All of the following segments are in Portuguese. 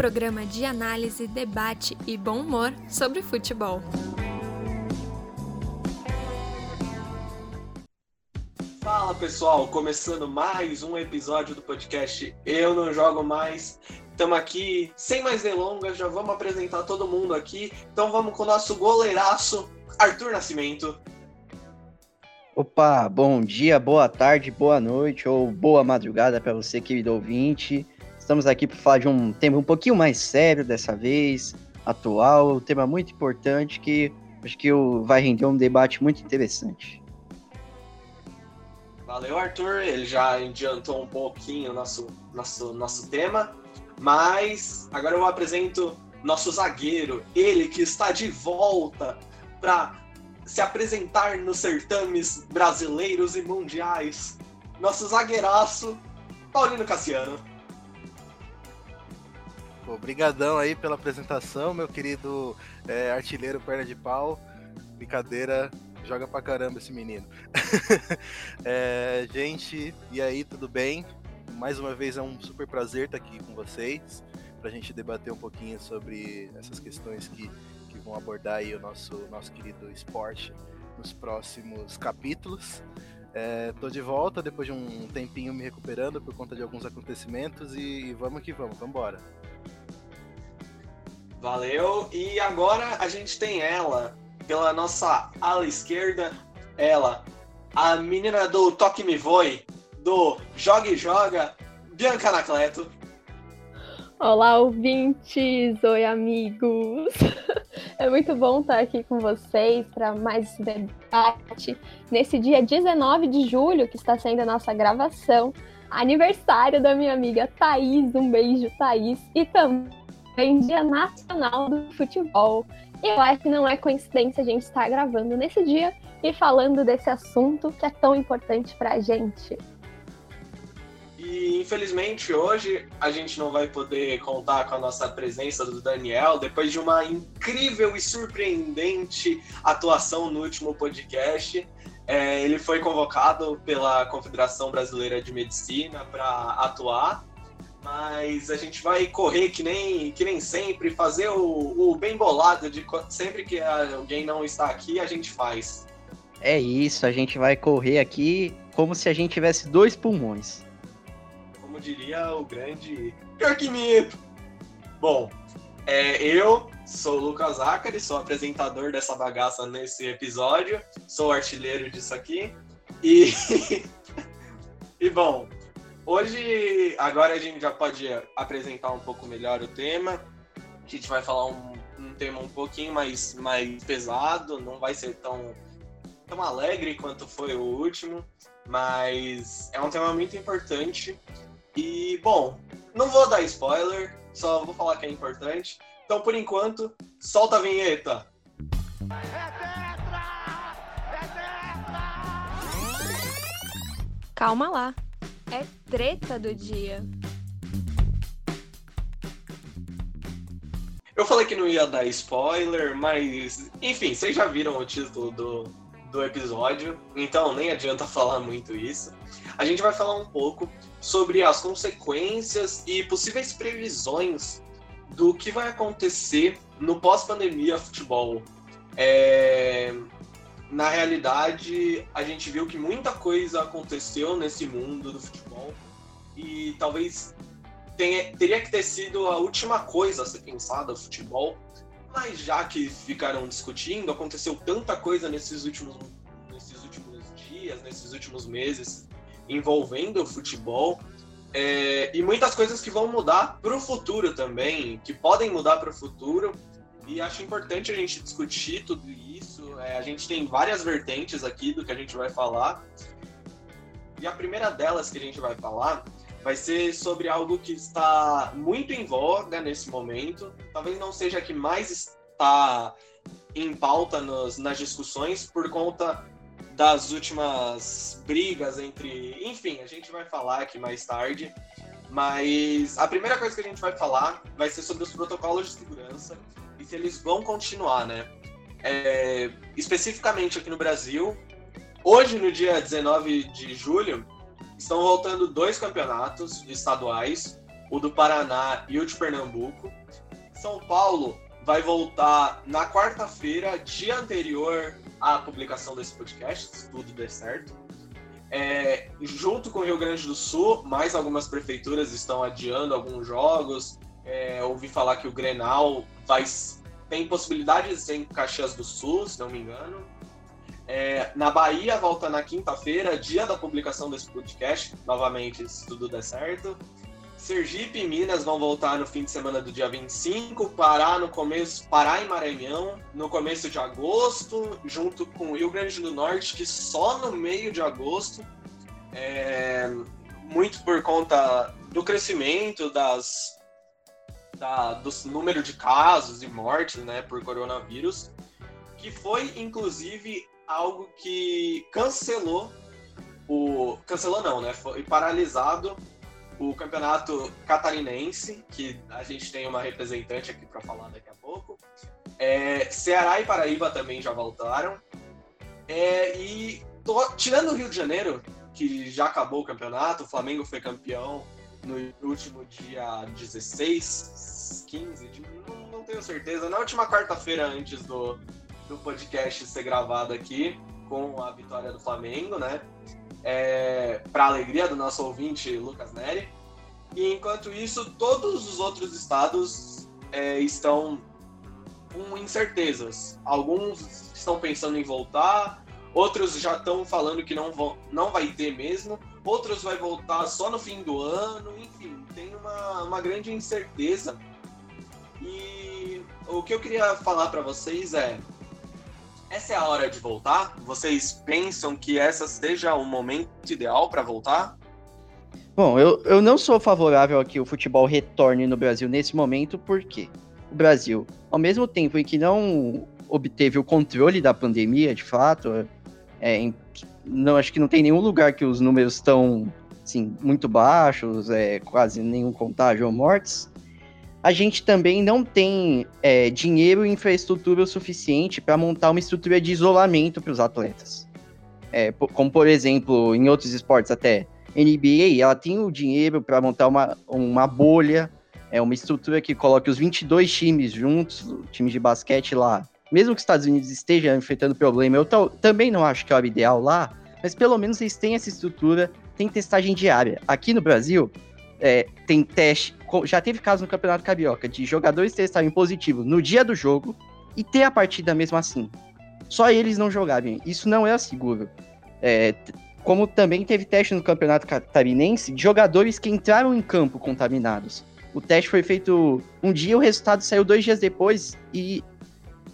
programa de análise, debate e bom humor sobre futebol. Fala pessoal, começando mais um episódio do podcast Eu Não Jogo Mais. Estamos aqui, sem mais delongas, já vamos apresentar todo mundo aqui. Então vamos com o nosso goleiraço, Arthur Nascimento. Opa, bom dia, boa tarde, boa noite ou boa madrugada para você, querido ouvinte. Estamos aqui para falar de um tema um pouquinho mais sério dessa vez, atual, um tema muito importante que acho que vai render um debate muito interessante. Valeu, Arthur. Ele já adiantou um pouquinho nosso, nosso, nosso tema. Mas agora eu apresento nosso zagueiro, ele que está de volta para se apresentar nos certames brasileiros e mundiais. Nosso zagueiraço, Paulino Cassiano. Obrigadão aí pela apresentação, meu querido é, artilheiro perna de pau. Brincadeira, joga pra caramba esse menino. é, gente, e aí, tudo bem? Mais uma vez é um super prazer estar aqui com vocês para a gente debater um pouquinho sobre essas questões que, que vão abordar aí o nosso, nosso querido esporte nos próximos capítulos. É, tô de volta depois de um tempinho me recuperando por conta de alguns acontecimentos e vamos que vamos, vamos embora. Valeu, e agora a gente tem ela, pela nossa ala esquerda, ela, a menina do Toque Me Voe, do Joga e Joga, Bianca Anacleto. Olá, ouvintes! Oi, amigos! É muito bom estar aqui com vocês para mais debate nesse dia 19 de julho, que está sendo a nossa gravação, aniversário da minha amiga Thaís. Um beijo, Thaís! E também Dia Nacional do Futebol. Eu acho que não é coincidência a gente estar gravando nesse dia e falando desse assunto que é tão importante para a gente. E infelizmente hoje a gente não vai poder contar com a nossa presença do Daniel depois de uma incrível e surpreendente atuação no último podcast. É, ele foi convocado pela Confederação Brasileira de Medicina para atuar mas a gente vai correr que nem, que nem sempre, fazer o, o bem bolado de sempre que alguém não está aqui, a gente faz. É isso, a gente vai correr aqui como se a gente tivesse dois pulmões. Como diria o grande Jorquimito. Bom, é, eu sou o Lucas Acari, sou apresentador dessa bagaça nesse episódio, sou artilheiro disso aqui. E, e bom, Hoje, agora a gente já pode apresentar um pouco melhor o tema. A gente vai falar um, um tema um pouquinho mais, mais pesado, não vai ser tão, tão alegre quanto foi o último, mas é um tema muito importante. E, bom, não vou dar spoiler, só vou falar que é importante. Então, por enquanto, solta a vinheta! Calma lá é treta do dia. Eu falei que não ia dar spoiler, mas enfim, vocês já viram o título do, do episódio, então nem adianta falar muito isso. A gente vai falar um pouco sobre as consequências e possíveis previsões do que vai acontecer no pós-pandemia futebol. É, na realidade, a gente viu que muita coisa aconteceu nesse mundo do futebol e talvez tenha, teria que ter sido a última coisa a ser pensada, o futebol. Mas já que ficaram discutindo, aconteceu tanta coisa nesses últimos, nesses últimos dias, nesses últimos meses envolvendo o futebol. É, e muitas coisas que vão mudar para o futuro também, que podem mudar para o futuro. E acho importante a gente discutir tudo isso é, a gente tem várias vertentes aqui do que a gente vai falar. E a primeira delas que a gente vai falar vai ser sobre algo que está muito em voga nesse momento. Talvez não seja a que mais está em pauta nos, nas discussões por conta das últimas brigas entre. Enfim, a gente vai falar aqui mais tarde. Mas a primeira coisa que a gente vai falar vai ser sobre os protocolos de segurança e se eles vão continuar, né? É, especificamente aqui no Brasil, hoje, no dia 19 de julho, estão voltando dois campeonatos estaduais, o do Paraná e o de Pernambuco. São Paulo vai voltar na quarta-feira, dia anterior à publicação desse podcast, se tudo der certo. É, junto com o Rio Grande do Sul, mais algumas prefeituras estão adiando alguns jogos. É, ouvi falar que o Grenal vai, tem possibilidades em Caxias do Sul, se não me engano. É, na Bahia volta na quinta-feira, dia da publicação desse podcast, novamente, se tudo der certo. Sergipe e Minas vão voltar no fim de semana do dia 25, Pará no começo, Pará e Maranhão no começo de agosto, junto com o Rio Grande do Norte, que só no meio de agosto, é, muito por conta do crescimento das, da, do número de casos e mortes né, por coronavírus, que foi inclusive algo que cancelou o. Cancelou não, né? Foi paralisado o campeonato catarinense, que a gente tem uma representante aqui para falar daqui a pouco. É, Ceará e Paraíba também já voltaram. É, e tô, tirando o Rio de Janeiro, que já acabou o campeonato, o Flamengo foi campeão no último dia 16, 15, de, não, não, tenho certeza, na última quarta-feira antes do, do podcast ser gravado aqui, com a vitória do Flamengo, né? é, para alegria do nosso ouvinte Lucas Neri. E enquanto isso, todos os outros estados é, estão com incertezas. Alguns estão pensando em voltar, outros já estão falando que não, vão, não vai ter mesmo, outros vai voltar só no fim do ano, enfim, tem uma, uma grande incerteza. E o que eu queria falar para vocês é essa é a hora de voltar? Vocês pensam que essa seja o momento ideal para voltar? Bom, eu, eu não sou favorável a que o futebol retorne no Brasil nesse momento, porque o Brasil, ao mesmo tempo em que não obteve o controle da pandemia, de fato, é, não acho que não tem nenhum lugar que os números estão assim, muito baixos, é, quase nenhum contágio ou mortes a gente também não tem é, dinheiro e infraestrutura o suficiente para montar uma estrutura de isolamento para os atletas. É, como, por exemplo, em outros esportes até, NBA, ela tem o dinheiro para montar uma, uma bolha, é uma estrutura que coloque os 22 times juntos, times de basquete lá. Mesmo que os Estados Unidos estejam enfrentando problema, eu também não acho que é o ideal lá, mas pelo menos eles têm essa estrutura, tem testagem diária. Aqui no Brasil, é, tem teste. Já teve caso no Campeonato Carioca de jogadores testarem positivo no dia do jogo e ter a partida mesmo assim. Só eles não jogarem. Isso não é seguro. É, como também teve teste no Campeonato Catarinense de jogadores que entraram em campo contaminados. O teste foi feito um dia, o resultado saiu dois dias depois e,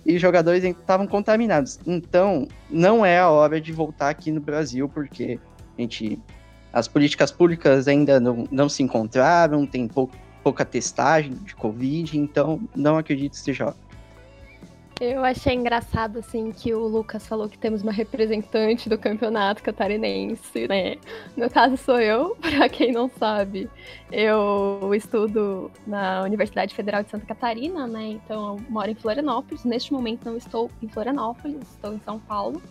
e jogadores estavam contaminados. Então, não é a hora de voltar aqui no Brasil, porque a gente as políticas públicas ainda não, não se encontraram, tem pou, pouca testagem de Covid, então não acredito que seja. Eu achei engraçado, assim, que o Lucas falou que temos uma representante do campeonato catarinense, né? No caso sou eu, para quem não sabe. Eu estudo na Universidade Federal de Santa Catarina, né? Então eu moro em Florianópolis. Neste momento não estou em Florianópolis, estou em São Paulo.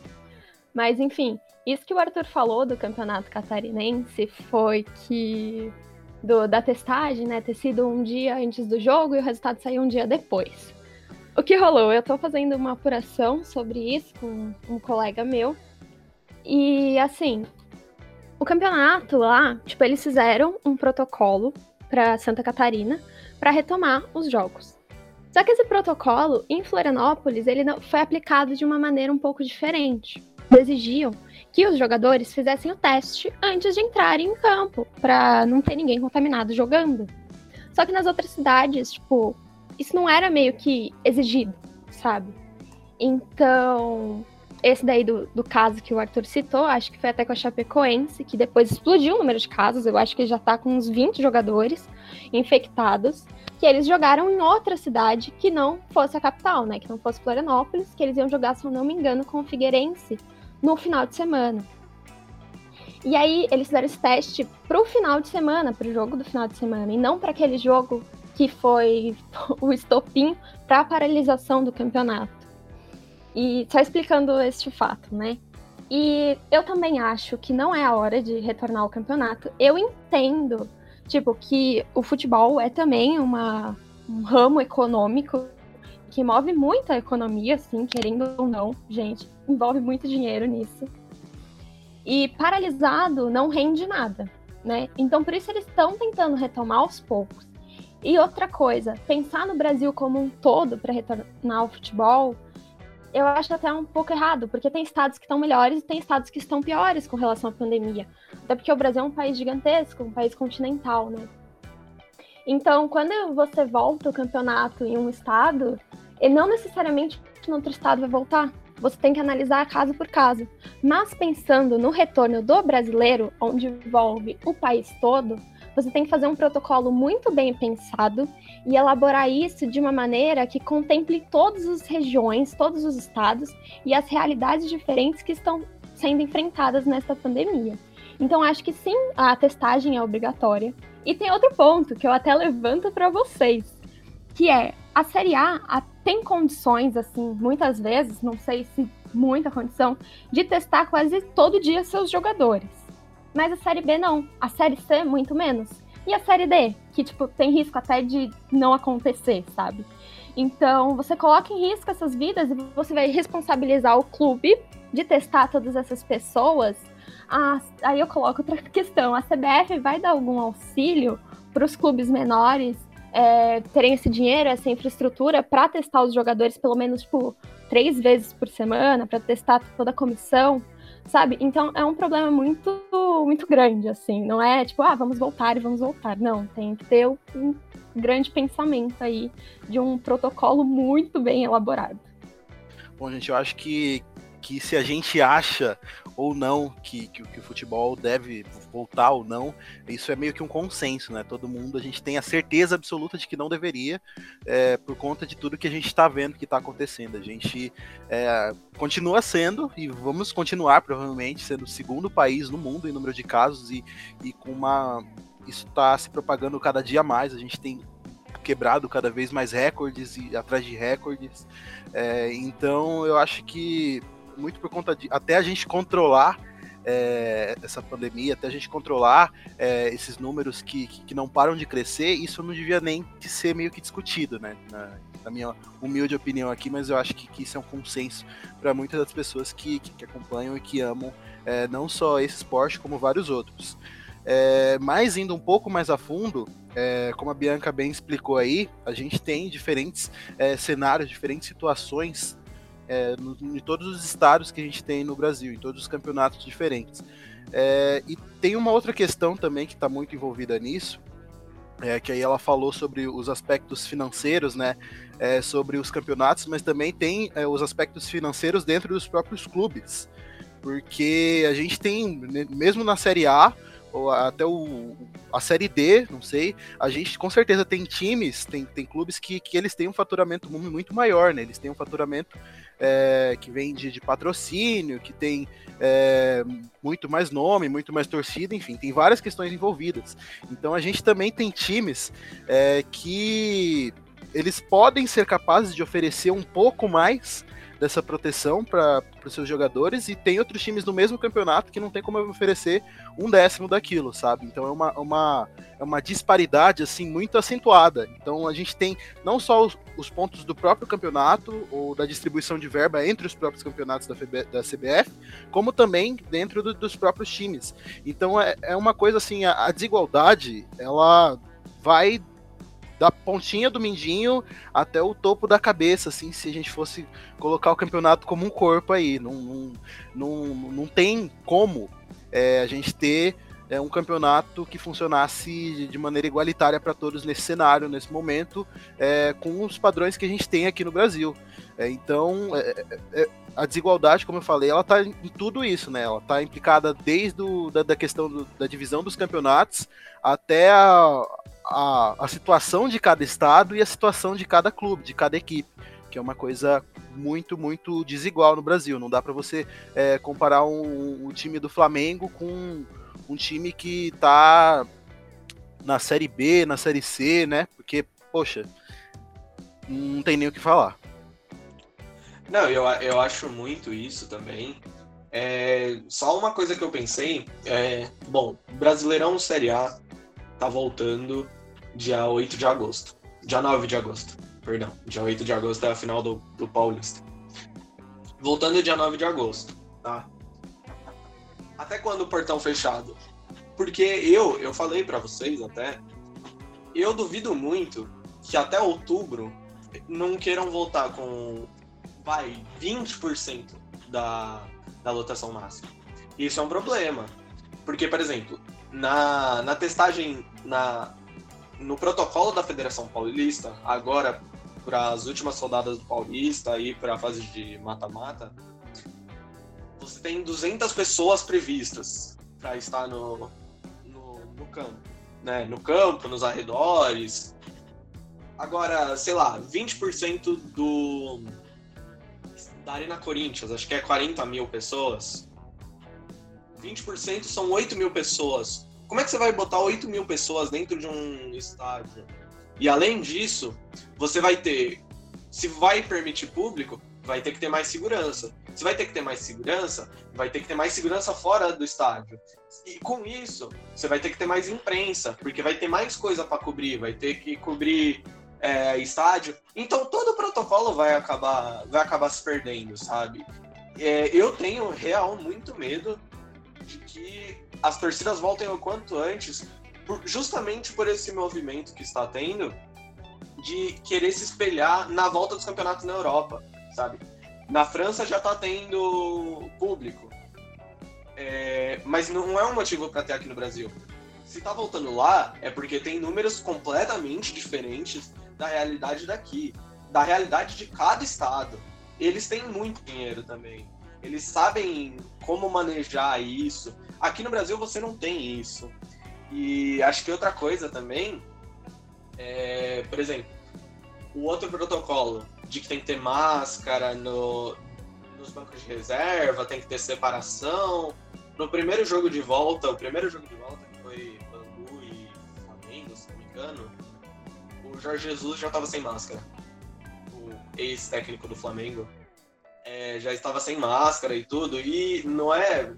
Mas, enfim, isso que o Arthur falou do campeonato catarinense foi que do, da testagem, né, ter sido um dia antes do jogo e o resultado saiu um dia depois. O que rolou? Eu tô fazendo uma apuração sobre isso com um colega meu. E assim, o campeonato lá, tipo, eles fizeram um protocolo para Santa Catarina para retomar os jogos. Só que esse protocolo em Florianópolis, ele foi aplicado de uma maneira um pouco diferente exigiam que os jogadores fizessem o teste antes de entrarem em campo, para não ter ninguém contaminado jogando. Só que nas outras cidades, tipo, isso não era meio que exigido, sabe? Então, esse daí do, do caso que o Arthur citou, acho que foi até com a Chapecoense, que depois explodiu o número de casos, eu acho que já tá com uns 20 jogadores infectados, que eles jogaram em outra cidade que não fosse a capital, né? Que não fosse Florianópolis, que eles iam jogar, se eu não me engano, com o Figueirense no final de semana. E aí eles fizeram esse teste pro final de semana, pro jogo do final de semana, e não para aquele jogo que foi o estopim para a paralisação do campeonato. E só explicando este fato, né? E eu também acho que não é a hora de retornar ao campeonato. Eu entendo, tipo, que o futebol é também uma, um ramo econômico que move muita economia, assim, querendo ou não, gente, envolve muito dinheiro nisso. E paralisado não rende nada, né? Então por isso eles estão tentando retomar aos poucos. E outra coisa, pensar no Brasil como um todo para retornar ao futebol, eu acho até um pouco errado, porque tem estados que estão melhores e tem estados que estão piores com relação à pandemia. Até porque o Brasil é um país gigantesco, um país continental, né? Então, quando você volta o campeonato em um estado, e não necessariamente no outro estado vai voltar. Você tem que analisar caso por caso. Mas pensando no retorno do brasileiro, onde envolve o país todo, você tem que fazer um protocolo muito bem pensado e elaborar isso de uma maneira que contemple todas as regiões, todos os estados e as realidades diferentes que estão sendo enfrentadas nesta pandemia. Então, acho que sim, a testagem é obrigatória. E tem outro ponto que eu até levanto para vocês, que é a Série A tem condições, assim, muitas vezes, não sei se muita condição, de testar quase todo dia seus jogadores. Mas a Série B não. A Série C, muito menos. E a Série D, que, tipo, tem risco até de não acontecer, sabe? Então, você coloca em risco essas vidas e você vai responsabilizar o clube de testar todas essas pessoas. Ah, aí eu coloco outra questão: a CBF vai dar algum auxílio para os clubes menores é, terem esse dinheiro, essa infraestrutura para testar os jogadores pelo menos tipo, três vezes por semana, para testar toda a comissão, sabe? Então é um problema muito, muito grande, assim. Não é tipo, ah, vamos voltar e vamos voltar. Não, tem que ter um grande pensamento aí de um protocolo muito bem elaborado. Bom, gente, eu acho que, que se a gente acha ou não que, que, que, o futebol deve voltar ou não, isso é meio que um consenso, né? Todo mundo, a gente tem a certeza absoluta de que não deveria, é, por conta de tudo que a gente está vendo que está acontecendo. A gente é, continua sendo, e vamos continuar provavelmente, sendo o segundo país no mundo em número de casos, e, e com uma. Isso está se propagando cada dia mais. A gente tem quebrado cada vez mais recordes e atrás de recordes. É, então eu acho que muito por conta de até a gente controlar é, essa pandemia, até a gente controlar é, esses números que, que, não param de crescer, isso não devia nem ser meio que discutido, né? Na, na minha humilde opinião aqui, mas eu acho que, que isso é um consenso para muitas das pessoas que, que, que acompanham e que amam é, não só esse esporte, como vários outros. É, mas indo um pouco mais a fundo, é, como a Bianca bem explicou aí, a gente tem diferentes é, cenários, diferentes situações é, no, em todos os estados que a gente tem no Brasil, em todos os campeonatos diferentes. É, e tem uma outra questão também que está muito envolvida nisso, é, que aí ela falou sobre os aspectos financeiros, né, é, sobre os campeonatos, mas também tem é, os aspectos financeiros dentro dos próprios clubes, porque a gente tem, né, mesmo na Série A, ou até o, a Série D, não sei, a gente com certeza tem times, tem, tem clubes que, que eles têm um faturamento muito maior, né? Eles têm um faturamento é, que vem de, de, patrocínio, que tem é, muito mais nome, muito mais torcida, enfim, tem várias questões envolvidas. Então a gente também tem times é, que eles podem ser capazes de oferecer um pouco mais dessa proteção para os seus jogadores e tem outros times no mesmo campeonato que não tem como oferecer um décimo daquilo, sabe? Então é uma, uma, é uma disparidade assim muito acentuada. Então a gente tem não só os, os pontos do próprio campeonato ou da distribuição de verba entre os próprios campeonatos da, FB, da CBF, como também dentro do, dos próprios times. Então é, é uma coisa assim, a, a desigualdade ela vai da pontinha do mindinho até o topo da cabeça, assim, se a gente fosse colocar o campeonato como um corpo aí. Não, não, não, não tem como é, a gente ter é, um campeonato que funcionasse de maneira igualitária para todos nesse cenário, nesse momento, é, com os padrões que a gente tem aqui no Brasil. É, então, é, é, é, a desigualdade, como eu falei, ela está em tudo isso, né? Ela está implicada desde o, da, da questão do, da divisão dos campeonatos até a, a, a situação de cada estado e a situação de cada clube, de cada equipe, que é uma coisa muito, muito desigual no Brasil. Não dá para você é, comparar um, um, time do Flamengo com um time que tá na Série B, na Série C, né? Porque, poxa, não tem nem o que falar. Não, eu, eu acho muito isso também. É, só uma coisa que eu pensei, é, bom, Brasileirão Série A tá voltando dia 8 de agosto. Dia 9 de agosto, perdão. Dia 8 de agosto é a final do, do Paulista. Voltando dia 9 de agosto, tá? Até quando o portão fechado? Porque eu, eu falei para vocês até, eu duvido muito que até outubro não queiram voltar com, vai, 20% da, da lotação máxima. Isso é um problema. Porque, por exemplo, na, na testagem, na, no protocolo da Federação Paulista, agora para as últimas rodadas do Paulista e para a fase de mata-mata, você tem 200 pessoas previstas para estar no, no, no, campo. Né? No campo, nos arredores. Agora, sei lá, 20% do, da Arena Corinthians, acho que é 40 mil pessoas. 20% são 8 mil pessoas. Como é que você vai botar 8 mil pessoas dentro de um estádio? E além disso, você vai ter, se vai permitir público, vai ter que ter mais segurança. Se vai ter que ter mais segurança, vai ter que ter mais segurança fora do estádio. E com isso, você vai ter que ter mais imprensa, porque vai ter mais coisa para cobrir, vai ter que cobrir é, estádio. Então todo o protocolo vai acabar, vai acabar se perdendo, sabe? É, eu tenho real muito medo de que as torcidas voltem o quanto antes, por, justamente por esse movimento que está tendo de querer se espelhar na volta dos campeonatos na Europa, sabe? Na França já está tendo público, é, mas não é um motivo para ter aqui no Brasil. Se está voltando lá, é porque tem números completamente diferentes da realidade daqui, da realidade de cada estado. Eles têm muito dinheiro também. Eles sabem como manejar isso. Aqui no Brasil você não tem isso. E acho que outra coisa também é, por exemplo, o outro protocolo de que tem que ter máscara no, nos bancos de reserva, tem que ter separação. No primeiro jogo de volta, o primeiro jogo de volta Jorge Jesus já estava sem máscara. O ex-técnico do Flamengo é, já estava sem máscara e tudo. E não é.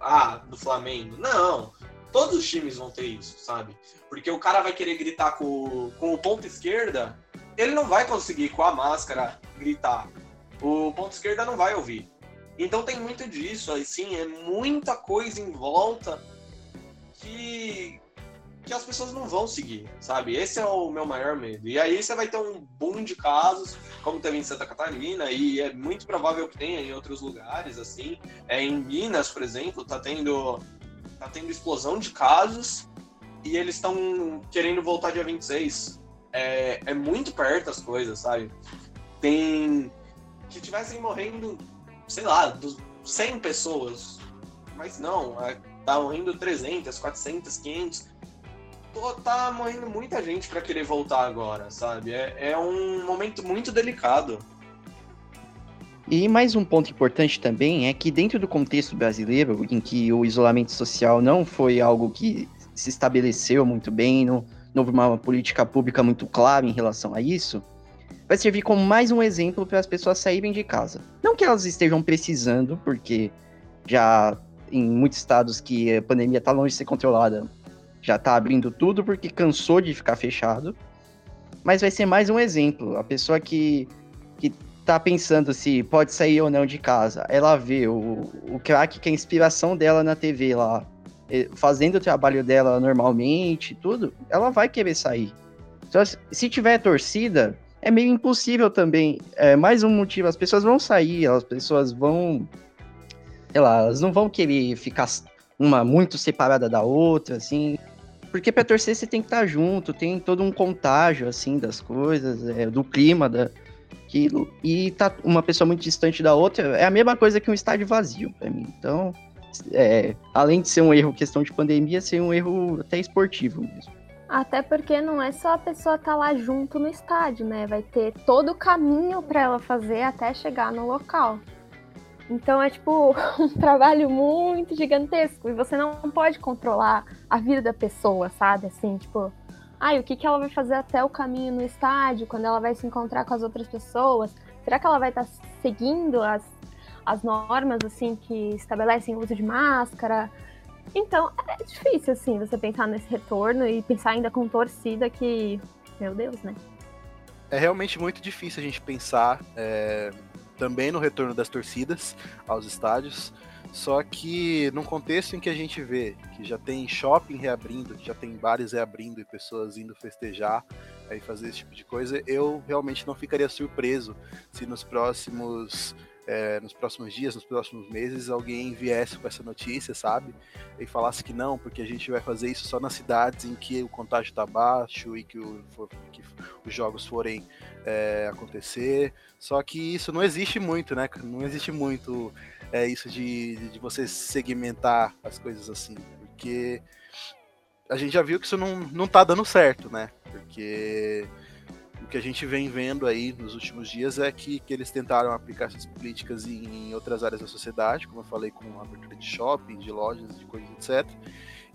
Ah, do Flamengo. Não. Todos os times vão ter isso, sabe? Porque o cara vai querer gritar com, com o ponto esquerda, ele não vai conseguir com a máscara gritar. O ponto esquerda não vai ouvir. Então tem muito disso, assim, é muita coisa em volta que, que as pessoas não vão seguir, sabe? Esse é o meu maior medo. E aí você vai ter um boom de casos, como teve em Santa Catarina, e é muito provável que tenha em outros lugares, assim. É, em Minas, por exemplo, tá tendo, tá tendo explosão de casos e eles estão querendo voltar dia 26. É, é muito perto as coisas, sabe? Tem. Que tivessem morrendo, sei lá, 100 pessoas. Mas não, é, tá morrendo 300, 400, 500 tá morrendo muita gente para querer voltar agora, sabe? É, é um momento muito delicado. E mais um ponto importante também é que dentro do contexto brasileiro, em que o isolamento social não foi algo que se estabeleceu muito bem, não, não houve uma política pública muito clara em relação a isso, vai servir como mais um exemplo para as pessoas saírem de casa. Não que elas estejam precisando, porque já em muitos estados que a pandemia está longe de ser controlada, já está abrindo tudo porque cansou de ficar fechado. Mas vai ser mais um exemplo. A pessoa que, que tá pensando se pode sair ou não de casa, ela vê o, o craque que é a inspiração dela na TV lá, fazendo o trabalho dela normalmente, tudo, ela vai querer sair. Então, se tiver torcida, é meio impossível também. É mais um motivo, as pessoas vão sair, as pessoas vão. Sei lá, elas não vão querer ficar uma muito separada da outra, assim. Porque para torcer você tem que estar tá junto, tem todo um contágio, assim, das coisas, é, do clima, da, aquilo. E tá uma pessoa muito distante da outra, é a mesma coisa que um estádio vazio para mim. Então, é, além de ser um erro questão de pandemia, ser um erro até esportivo mesmo. Até porque não é só a pessoa estar tá lá junto no estádio, né? Vai ter todo o caminho para ela fazer até chegar no local. Então é tipo um trabalho muito gigantesco e você não pode controlar a vida da pessoa, sabe? Assim, tipo, ai, o que, que ela vai fazer até o caminho no estádio, quando ela vai se encontrar com as outras pessoas? Será que ela vai estar tá seguindo as as normas assim que estabelecem o uso de máscara. Então é difícil assim você pensar nesse retorno e pensar ainda com torcida que, meu Deus, né? É realmente muito difícil a gente pensar é, também no retorno das torcidas aos estádios. Só que num contexto em que a gente vê que já tem shopping reabrindo, já tem bares reabrindo e pessoas indo festejar e fazer esse tipo de coisa, eu realmente não ficaria surpreso se nos próximos é, nos próximos dias, nos próximos meses, alguém viesse com essa notícia, sabe? E falasse que não, porque a gente vai fazer isso só nas cidades em que o contágio está baixo e que, o, que os jogos forem é, acontecer. Só que isso não existe muito, né? Não existe muito é, isso de, de você segmentar as coisas assim, porque a gente já viu que isso não, não tá dando certo, né? Porque que a gente vem vendo aí nos últimos dias é que, que eles tentaram aplicar essas políticas em, em outras áreas da sociedade, como eu falei, com a abertura de shopping, de lojas, de coisas, etc.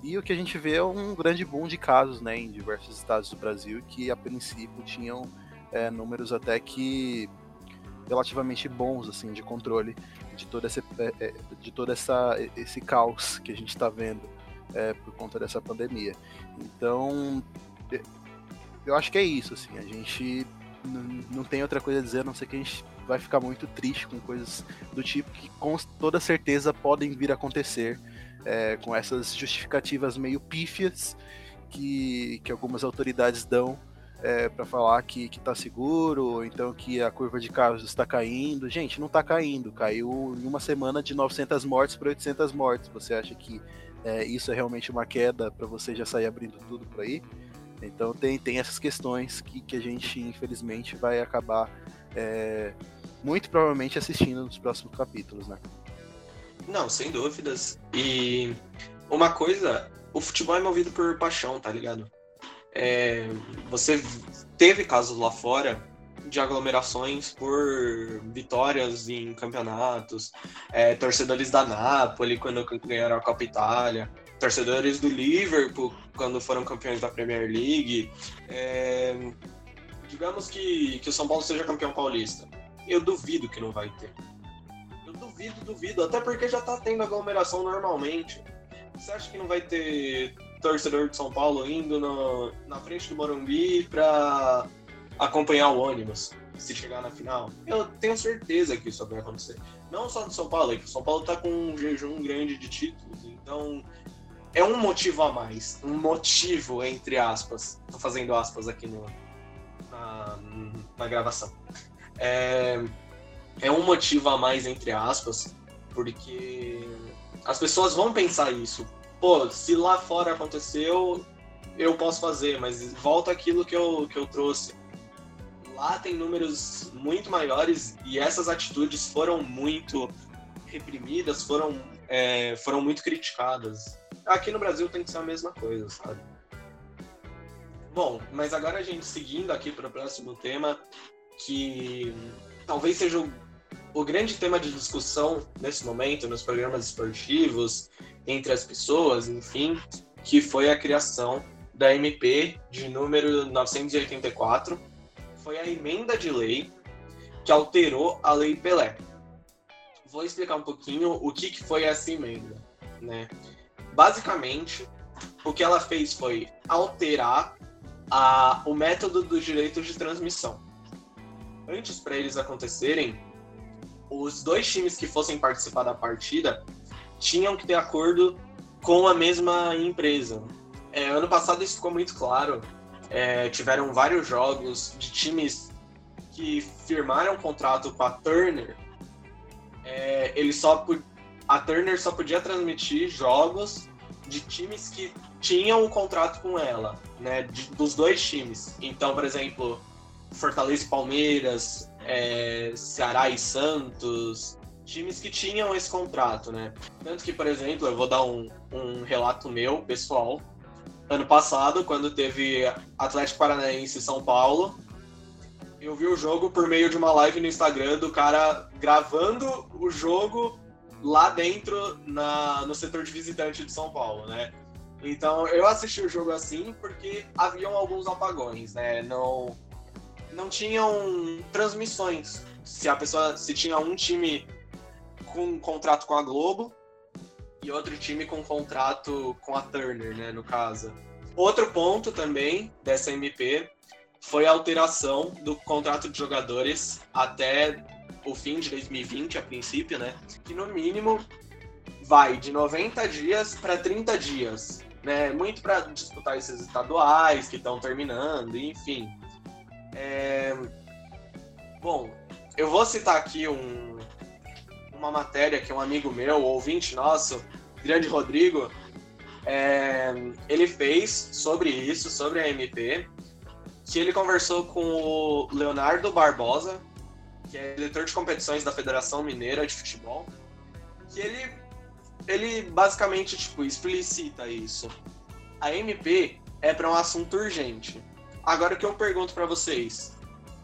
E o que a gente vê é um grande boom de casos né, em diversos estados do Brasil que, a princípio, tinham é, números até que relativamente bons assim de controle de todo esse, é, é, de todo essa, esse caos que a gente está vendo é, por conta dessa pandemia. Então, eu acho que é isso, assim, a gente não tem outra coisa a dizer, a não ser que a gente vai ficar muito triste com coisas do tipo que com toda certeza podem vir a acontecer é, com essas justificativas meio pífias que, que algumas autoridades dão é, para falar que, que tá seguro, ou então que a curva de casos está caindo. Gente, não está caindo, caiu em uma semana de 900 mortes para 800 mortes. Você acha que é, isso é realmente uma queda para você já sair abrindo tudo por aí? Então tem, tem essas questões que, que a gente, infelizmente, vai acabar é, muito provavelmente assistindo nos próximos capítulos, né? Não, sem dúvidas. E uma coisa, o futebol é movido por paixão, tá ligado? É, você teve casos lá fora de aglomerações por vitórias em campeonatos, é, torcedores da Napoli quando ganharam a Copa Itália, torcedores do Liverpool quando foram campeões da Premier League. É, digamos que, que o São Paulo seja campeão paulista. Eu duvido que não vai ter. Eu duvido, duvido. Até porque já tá tendo aglomeração normalmente. Você acha que não vai ter torcedor de São Paulo indo no, na frente do Morumbi para acompanhar o ônibus se chegar na final? Eu tenho certeza que isso vai acontecer. Não só do São Paulo, é que o São Paulo tá com um jejum grande de títulos, então é um motivo a mais, um motivo, entre aspas, tô fazendo aspas aqui no, na, na gravação. É, é um motivo a mais, entre aspas, porque as pessoas vão pensar isso. Pô, se lá fora aconteceu, eu posso fazer, mas volta aquilo que eu, que eu trouxe. Lá tem números muito maiores e essas atitudes foram muito reprimidas, foram, é, foram muito criticadas aqui no Brasil tem que ser a mesma coisa, sabe? Bom, mas agora a gente seguindo aqui para o próximo tema, que talvez seja o, o, grande tema de discussão nesse momento nos programas esportivos, entre as pessoas, enfim, que foi a criação da MP de número 984, foi a emenda de lei que alterou a Lei Pelé. Vou explicar um pouquinho o que, que foi essa emenda, né? Basicamente, o que ela fez foi alterar a, o método dos direitos de transmissão. Antes, para eles acontecerem, os dois times que fossem participar da partida tinham que ter acordo com a mesma empresa. É, ano passado isso ficou muito claro. É, tiveram vários jogos de times que firmaram contrato com a Turner. É, eles só a Turner só podia transmitir jogos de times que tinham um contrato com ela, né? De, dos dois times. Então, por exemplo, Fortaleza e Palmeiras, é, Ceará e Santos, times que tinham esse contrato, né? Tanto que, por exemplo, eu vou dar um, um relato meu, pessoal. Ano passado, quando teve Atlético Paranaense e São Paulo, eu vi o jogo por meio de uma live no Instagram do cara gravando o jogo lá dentro na, no setor de visitante de São Paulo, né? Então eu assisti o jogo assim porque haviam alguns apagões, né? Não, não tinham transmissões. Se a pessoa, se tinha um time com um contrato com a Globo e outro time com um contrato com a Turner, né, no caso. Outro ponto também dessa MP foi a alteração do contrato de jogadores até o fim de 2020, a princípio, né? Que no mínimo vai de 90 dias para 30 dias, né? Muito para disputar esses estaduais que estão terminando, enfim. É... Bom, eu vou citar aqui um, uma matéria que um amigo meu, ouvinte nosso, grande Rodrigo, é, ele fez sobre isso, sobre a MP, que ele conversou com o Leonardo Barbosa, que é diretor de competições da Federação Mineira de Futebol, que ele, ele basicamente tipo, explicita isso. A MP é para um assunto urgente. Agora o que eu pergunto para vocês,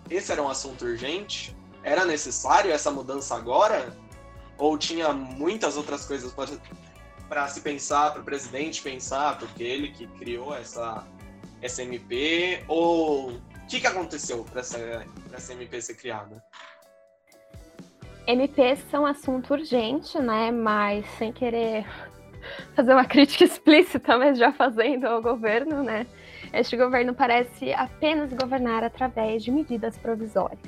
esse era um assunto urgente? Era necessário essa mudança agora? Ou tinha muitas outras coisas para se pensar, para o presidente pensar, porque ele que criou essa, essa MP? Ou que, que aconteceu para essa, essa MP ser criada? MPs são assunto urgente, né? Mas sem querer fazer uma crítica explícita, mas já fazendo ao governo, né? Este governo parece apenas governar através de medidas provisórias.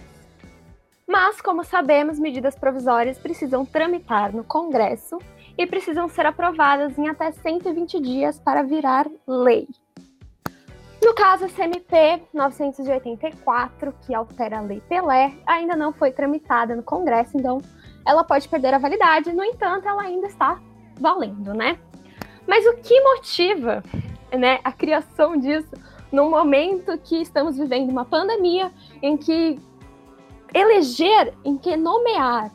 Mas, como sabemos, medidas provisórias precisam tramitar no Congresso e precisam ser aprovadas em até 120 dias para virar lei. No caso, a CMP 984, que altera a Lei Pelé, ainda não foi tramitada no Congresso, então ela pode perder a validade, no entanto, ela ainda está valendo, né? Mas o que motiva né, a criação disso num momento que estamos vivendo uma pandemia em que eleger, em que nomear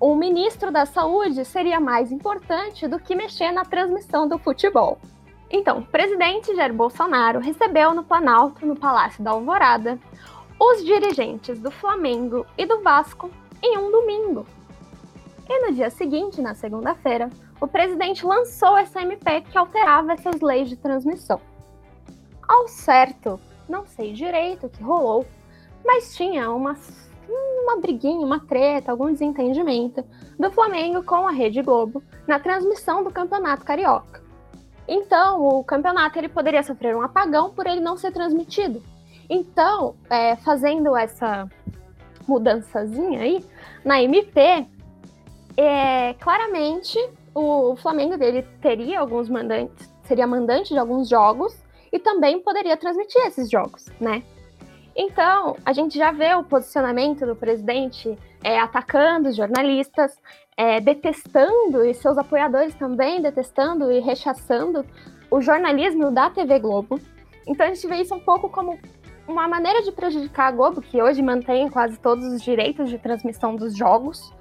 um ministro da saúde seria mais importante do que mexer na transmissão do futebol. Então, o presidente Jair Bolsonaro recebeu no Planalto, no Palácio da Alvorada, os dirigentes do Flamengo e do Vasco em um domingo. E no dia seguinte, na segunda-feira, o presidente lançou essa MP que alterava essas leis de transmissão. Ao certo, não sei direito o que rolou, mas tinha uma, uma briguinha, uma treta, algum desentendimento do Flamengo com a Rede Globo na transmissão do Campeonato Carioca. Então, o campeonato ele poderia sofrer um apagão por ele não ser transmitido. Então, é, fazendo essa mudançazinha aí, na MP, é, claramente o Flamengo dele teria alguns mandantes, seria mandante de alguns jogos e também poderia transmitir esses jogos, né? Então, a gente já vê o posicionamento do presidente é, atacando os jornalistas, é, detestando, e seus apoiadores também detestando e rechaçando o jornalismo da TV Globo. Então, a gente vê isso um pouco como uma maneira de prejudicar a Globo, que hoje mantém quase todos os direitos de transmissão dos jogos,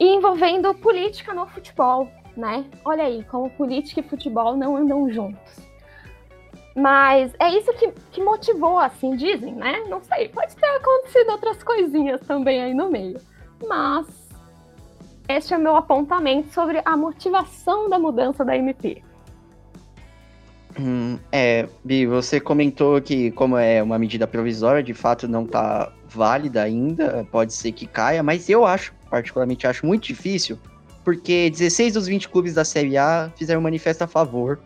e envolvendo política no futebol, né? Olha aí, como política e futebol não andam juntos. Mas é isso que, que motivou, assim, dizem, né? Não sei, pode ter acontecido outras coisinhas também aí no meio. Mas este é meu apontamento sobre a motivação da mudança da MP. Hum, é, Bi, você comentou que, como é uma medida provisória, de fato não está válida ainda, pode ser que caia, mas eu acho, particularmente acho muito difícil, porque 16 dos 20 clubes da Série A fizeram um manifesto a favor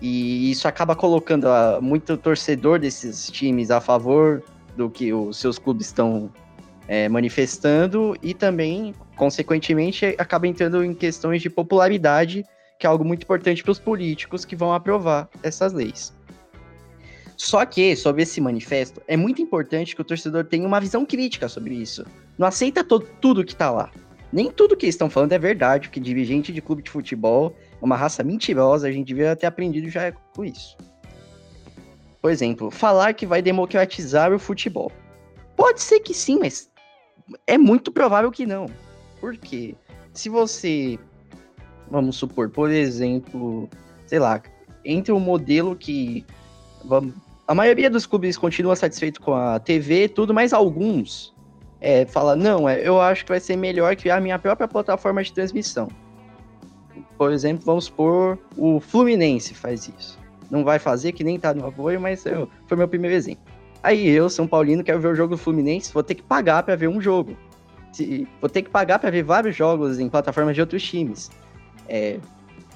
e isso acaba colocando uh, muito torcedor desses times a favor do que os seus clubes estão é, manifestando e também, consequentemente, acaba entrando em questões de popularidade, que é algo muito importante para os políticos que vão aprovar essas leis. Só que, sobre esse manifesto, é muito importante que o torcedor tenha uma visão crítica sobre isso. Não aceita tudo que está lá. Nem tudo que eles estão falando é verdade, porque dirigente de clube de futebol uma raça mentirosa, a gente devia ter aprendido já com isso. Por exemplo, falar que vai democratizar o futebol. Pode ser que sim, mas é muito provável que não. Por quê? Se você, vamos supor, por exemplo, sei lá, entre um modelo que vamos, a maioria dos clubes continua satisfeito com a TV, tudo, mas alguns é, fala, não, é, eu acho que vai ser melhor criar minha própria plataforma de transmissão. Por exemplo, vamos por o Fluminense faz isso. Não vai fazer que nem tá no apoio, mas eu, foi meu primeiro exemplo. Aí eu, São Paulino, quero ver o jogo do Fluminense, vou ter que pagar para ver um jogo. Se, vou ter que pagar para ver vários jogos em plataformas de outros times. É,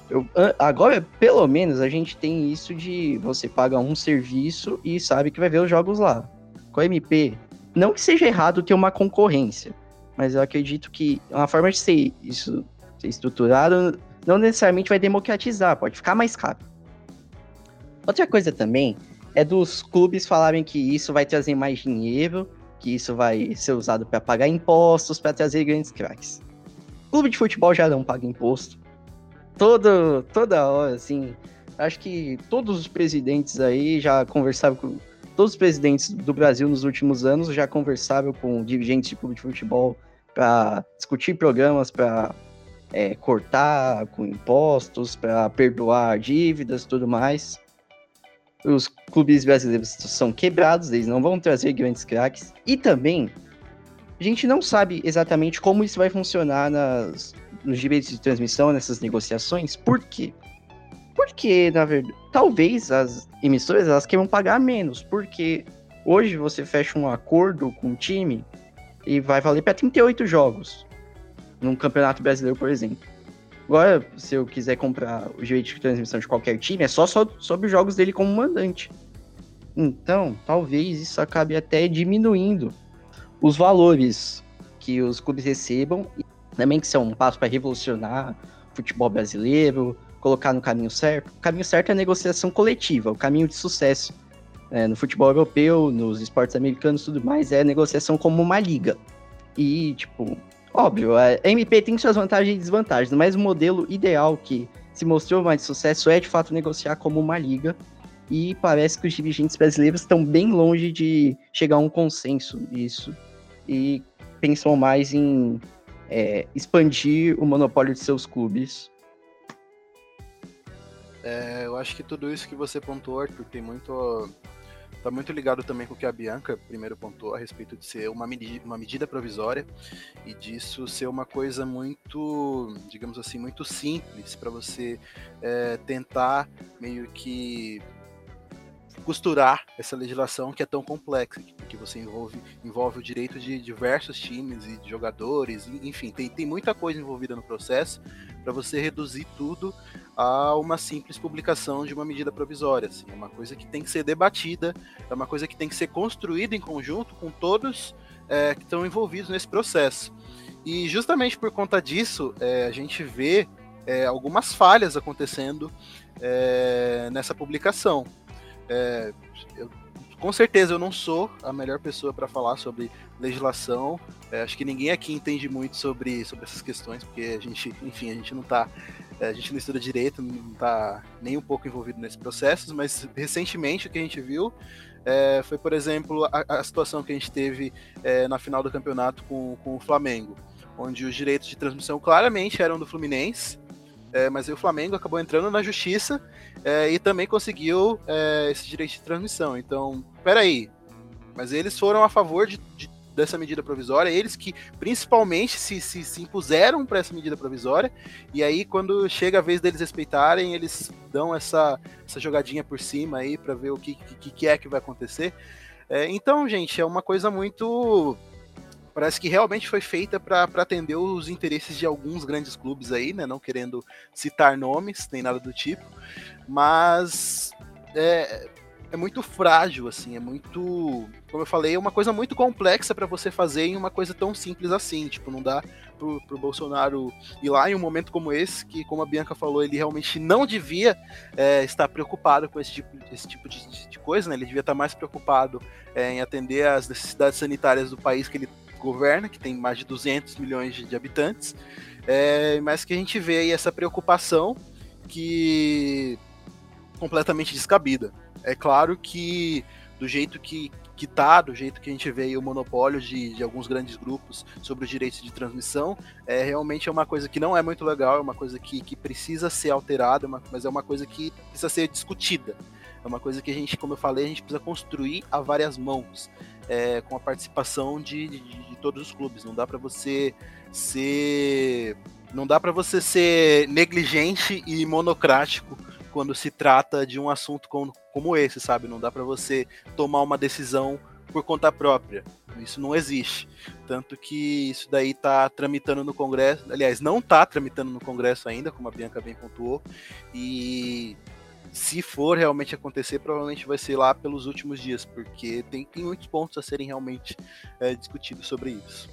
eu, agora, pelo menos, a gente tem isso de você paga um serviço e sabe que vai ver os jogos lá. Com a MP, não que seja errado ter uma concorrência, mas eu acredito que uma forma de ser isso ser estruturado não necessariamente vai democratizar, pode ficar mais caro. Outra coisa também é dos clubes falarem que isso vai trazer mais dinheiro, que isso vai ser usado para pagar impostos, para trazer grandes craques. Clube de futebol já não paga imposto. Todo, toda hora, assim. Acho que todos os presidentes aí já conversaram com. Todos os presidentes do Brasil nos últimos anos já conversaram com dirigentes de clube de futebol para discutir programas para é, cortar com impostos, para perdoar dívidas tudo mais os clubes brasileiros são quebrados, eles não vão trazer grandes craques. E também, a gente não sabe exatamente como isso vai funcionar nas, nos direitos de transmissão, nessas negociações. Por quê? Porque, na verdade, talvez as emissoras elas queiram pagar menos, porque hoje você fecha um acordo com um time e vai valer para 38 jogos num campeonato brasileiro, por exemplo. Agora, se eu quiser comprar o direito de transmissão de qualquer time, é só, só sobre os jogos dele como mandante. Então, talvez isso acabe até diminuindo os valores que os clubes recebam. Também que é um passo para revolucionar o futebol brasileiro, colocar no caminho certo. O caminho certo é a negociação coletiva, o caminho de sucesso. É, no futebol europeu, nos esportes americanos tudo mais, é negociação como uma liga. E, tipo, Óbvio, a MP tem suas vantagens e desvantagens, mas o modelo ideal que se mostrou mais sucesso é de fato negociar como uma liga. E parece que os dirigentes brasileiros estão bem longe de chegar a um consenso nisso. E pensam mais em é, expandir o monopólio de seus clubes. É, eu acho que tudo isso que você pontuou, Arthur, tem muito Tá muito ligado também com o que a Bianca primeiro pontuou a respeito de ser uma, medida, uma medida provisória e disso ser uma coisa muito, digamos assim, muito simples para você é, tentar meio que costurar essa legislação que é tão complexa, que você envolve, envolve o direito de diversos times e de jogadores, enfim, tem, tem muita coisa envolvida no processo para você reduzir tudo a uma simples publicação de uma medida provisória. Assim, é uma coisa que tem que ser debatida, é uma coisa que tem que ser construída em conjunto com todos é, que estão envolvidos nesse processo. E justamente por conta disso, é, a gente vê é, algumas falhas acontecendo é, nessa publicação. É, eu, com certeza eu não sou a melhor pessoa para falar sobre legislação. É, acho que ninguém aqui entende muito sobre, sobre essas questões, porque a gente, enfim, a gente não tá. É, a gente não estuda direito, não está nem um pouco envolvido nesse processo, mas recentemente o que a gente viu é, foi, por exemplo, a, a, situação que a gente teve é, na final do campeonato com, com o Flamengo, onde os direitos de transmissão claramente eram do Fluminense, é, mas aí o Flamengo acabou entrando na justiça é, e também conseguiu é, esse direito de transmissão. Então, peraí, mas eles foram a favor de, de, dessa medida provisória, eles que principalmente se, se, se impuseram para essa medida provisória, e aí quando chega a vez deles respeitarem, eles dão essa, essa jogadinha por cima aí para ver o que, que, que, é que vai acontecer. É, então, gente, é uma coisa muito parece que realmente foi feita para atender os interesses de alguns grandes clubes aí, né? Não querendo citar nomes, nem nada do tipo, mas é, é muito frágil, assim, é muito, como eu falei, é uma coisa muito complexa para você fazer em uma coisa tão simples assim, tipo, não dá pro, pro Bolsonaro ir lá em um momento como esse, que, como a Bianca falou, ele realmente não devia é, estar preocupado com esse tipo, esse tipo de, de, coisa, né? Ele devia estar mais preocupado é, em atender às necessidades sanitárias do país que ele governa, que tem mais de 200 milhões de, habitantes, é, mas que a gente vê aí essa preocupação que completamente descabida. É claro que do jeito que, que tá, do jeito que a gente vê o monopólio de, de alguns grandes grupos sobre os direitos de transmissão, é realmente é uma coisa que não é muito legal, é uma coisa que, que precisa ser alterada, mas é uma coisa que precisa ser discutida. É uma coisa que a gente, como eu falei, a gente precisa construir a várias mãos é, com a participação de, de, de, todos os clubes. Não dá para você ser, não dá para você ser negligente e monocrático quando se trata de um assunto como, como esse, sabe? Não dá para você tomar uma decisão por conta própria. Isso não existe. Tanto que isso daí está tramitando no Congresso. Aliás, não está tramitando no Congresso ainda, como a Bianca bem pontuou. E se for realmente acontecer, provavelmente vai ser lá pelos últimos dias, porque tem, tem muitos pontos a serem realmente é, discutidos sobre isso.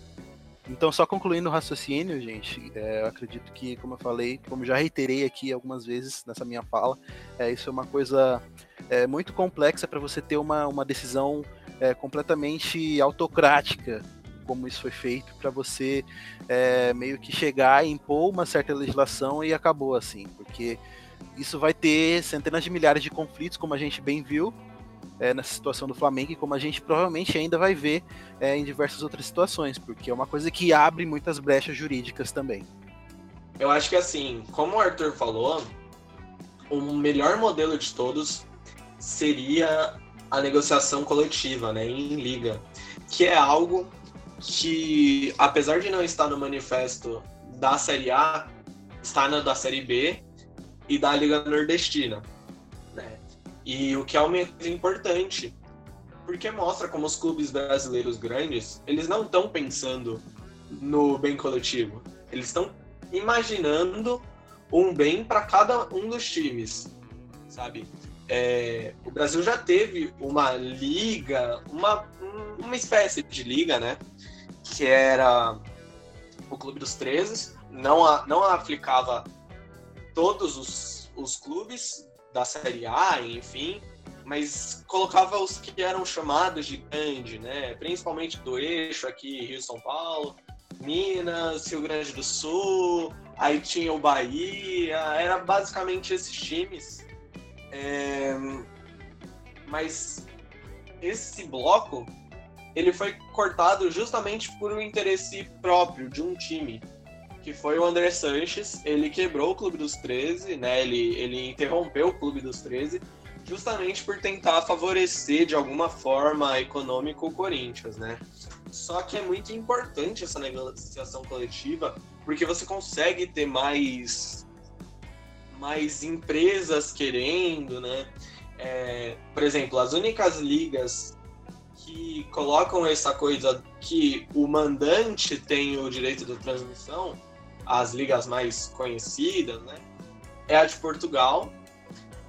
Então, só concluindo o raciocínio, gente, é, eu acredito que, como eu falei, como já reiterei aqui algumas vezes nessa minha fala, é, isso é uma coisa é, muito complexa para você ter uma, uma decisão é, completamente autocrática, como isso foi feito, para você é, meio que chegar e impor uma certa legislação e acabou assim, porque isso vai ter centenas de milhares de conflitos, como a gente bem viu, é, nessa situação do Flamengo e como a gente provavelmente ainda vai ver é, em diversas outras situações, porque é uma coisa que abre muitas brechas jurídicas também. Eu acho que assim, como o Arthur falou, o melhor modelo de todos seria a negociação coletiva, né, em liga, que é algo que, apesar de não estar no manifesto da Série A, está na da Série B e da Liga Nordestina. E o que é uma coisa importante, porque mostra como os clubes brasileiros grandes, eles não estão pensando no bem coletivo. Eles estão imaginando um bem para cada um dos times, sabe? É, o Brasil já teve uma liga, uma, uma espécie de liga, né? Que era o Clube dos 13, não, não aplicava todos os, os clubes, da Série A, enfim, mas colocava os que eram chamados de grande, né? Principalmente do eixo aqui, Rio São Paulo, Minas, Rio Grande do Sul, aí tinha o Bahia, era basicamente esses times. É... Mas esse bloco ele foi cortado justamente por um interesse próprio de um time que foi o André Sanches. Ele quebrou o Clube dos 13, né? Ele, ele interrompeu o Clube dos 13 justamente por tentar favorecer de alguma forma econômico o Corinthians, né? Só que é muito importante essa negociação coletiva porque você consegue ter mais mais empresas querendo, né? É, por exemplo, as únicas ligas que colocam essa coisa que o mandante tem o direito de transmissão as ligas mais conhecidas, né? É a de Portugal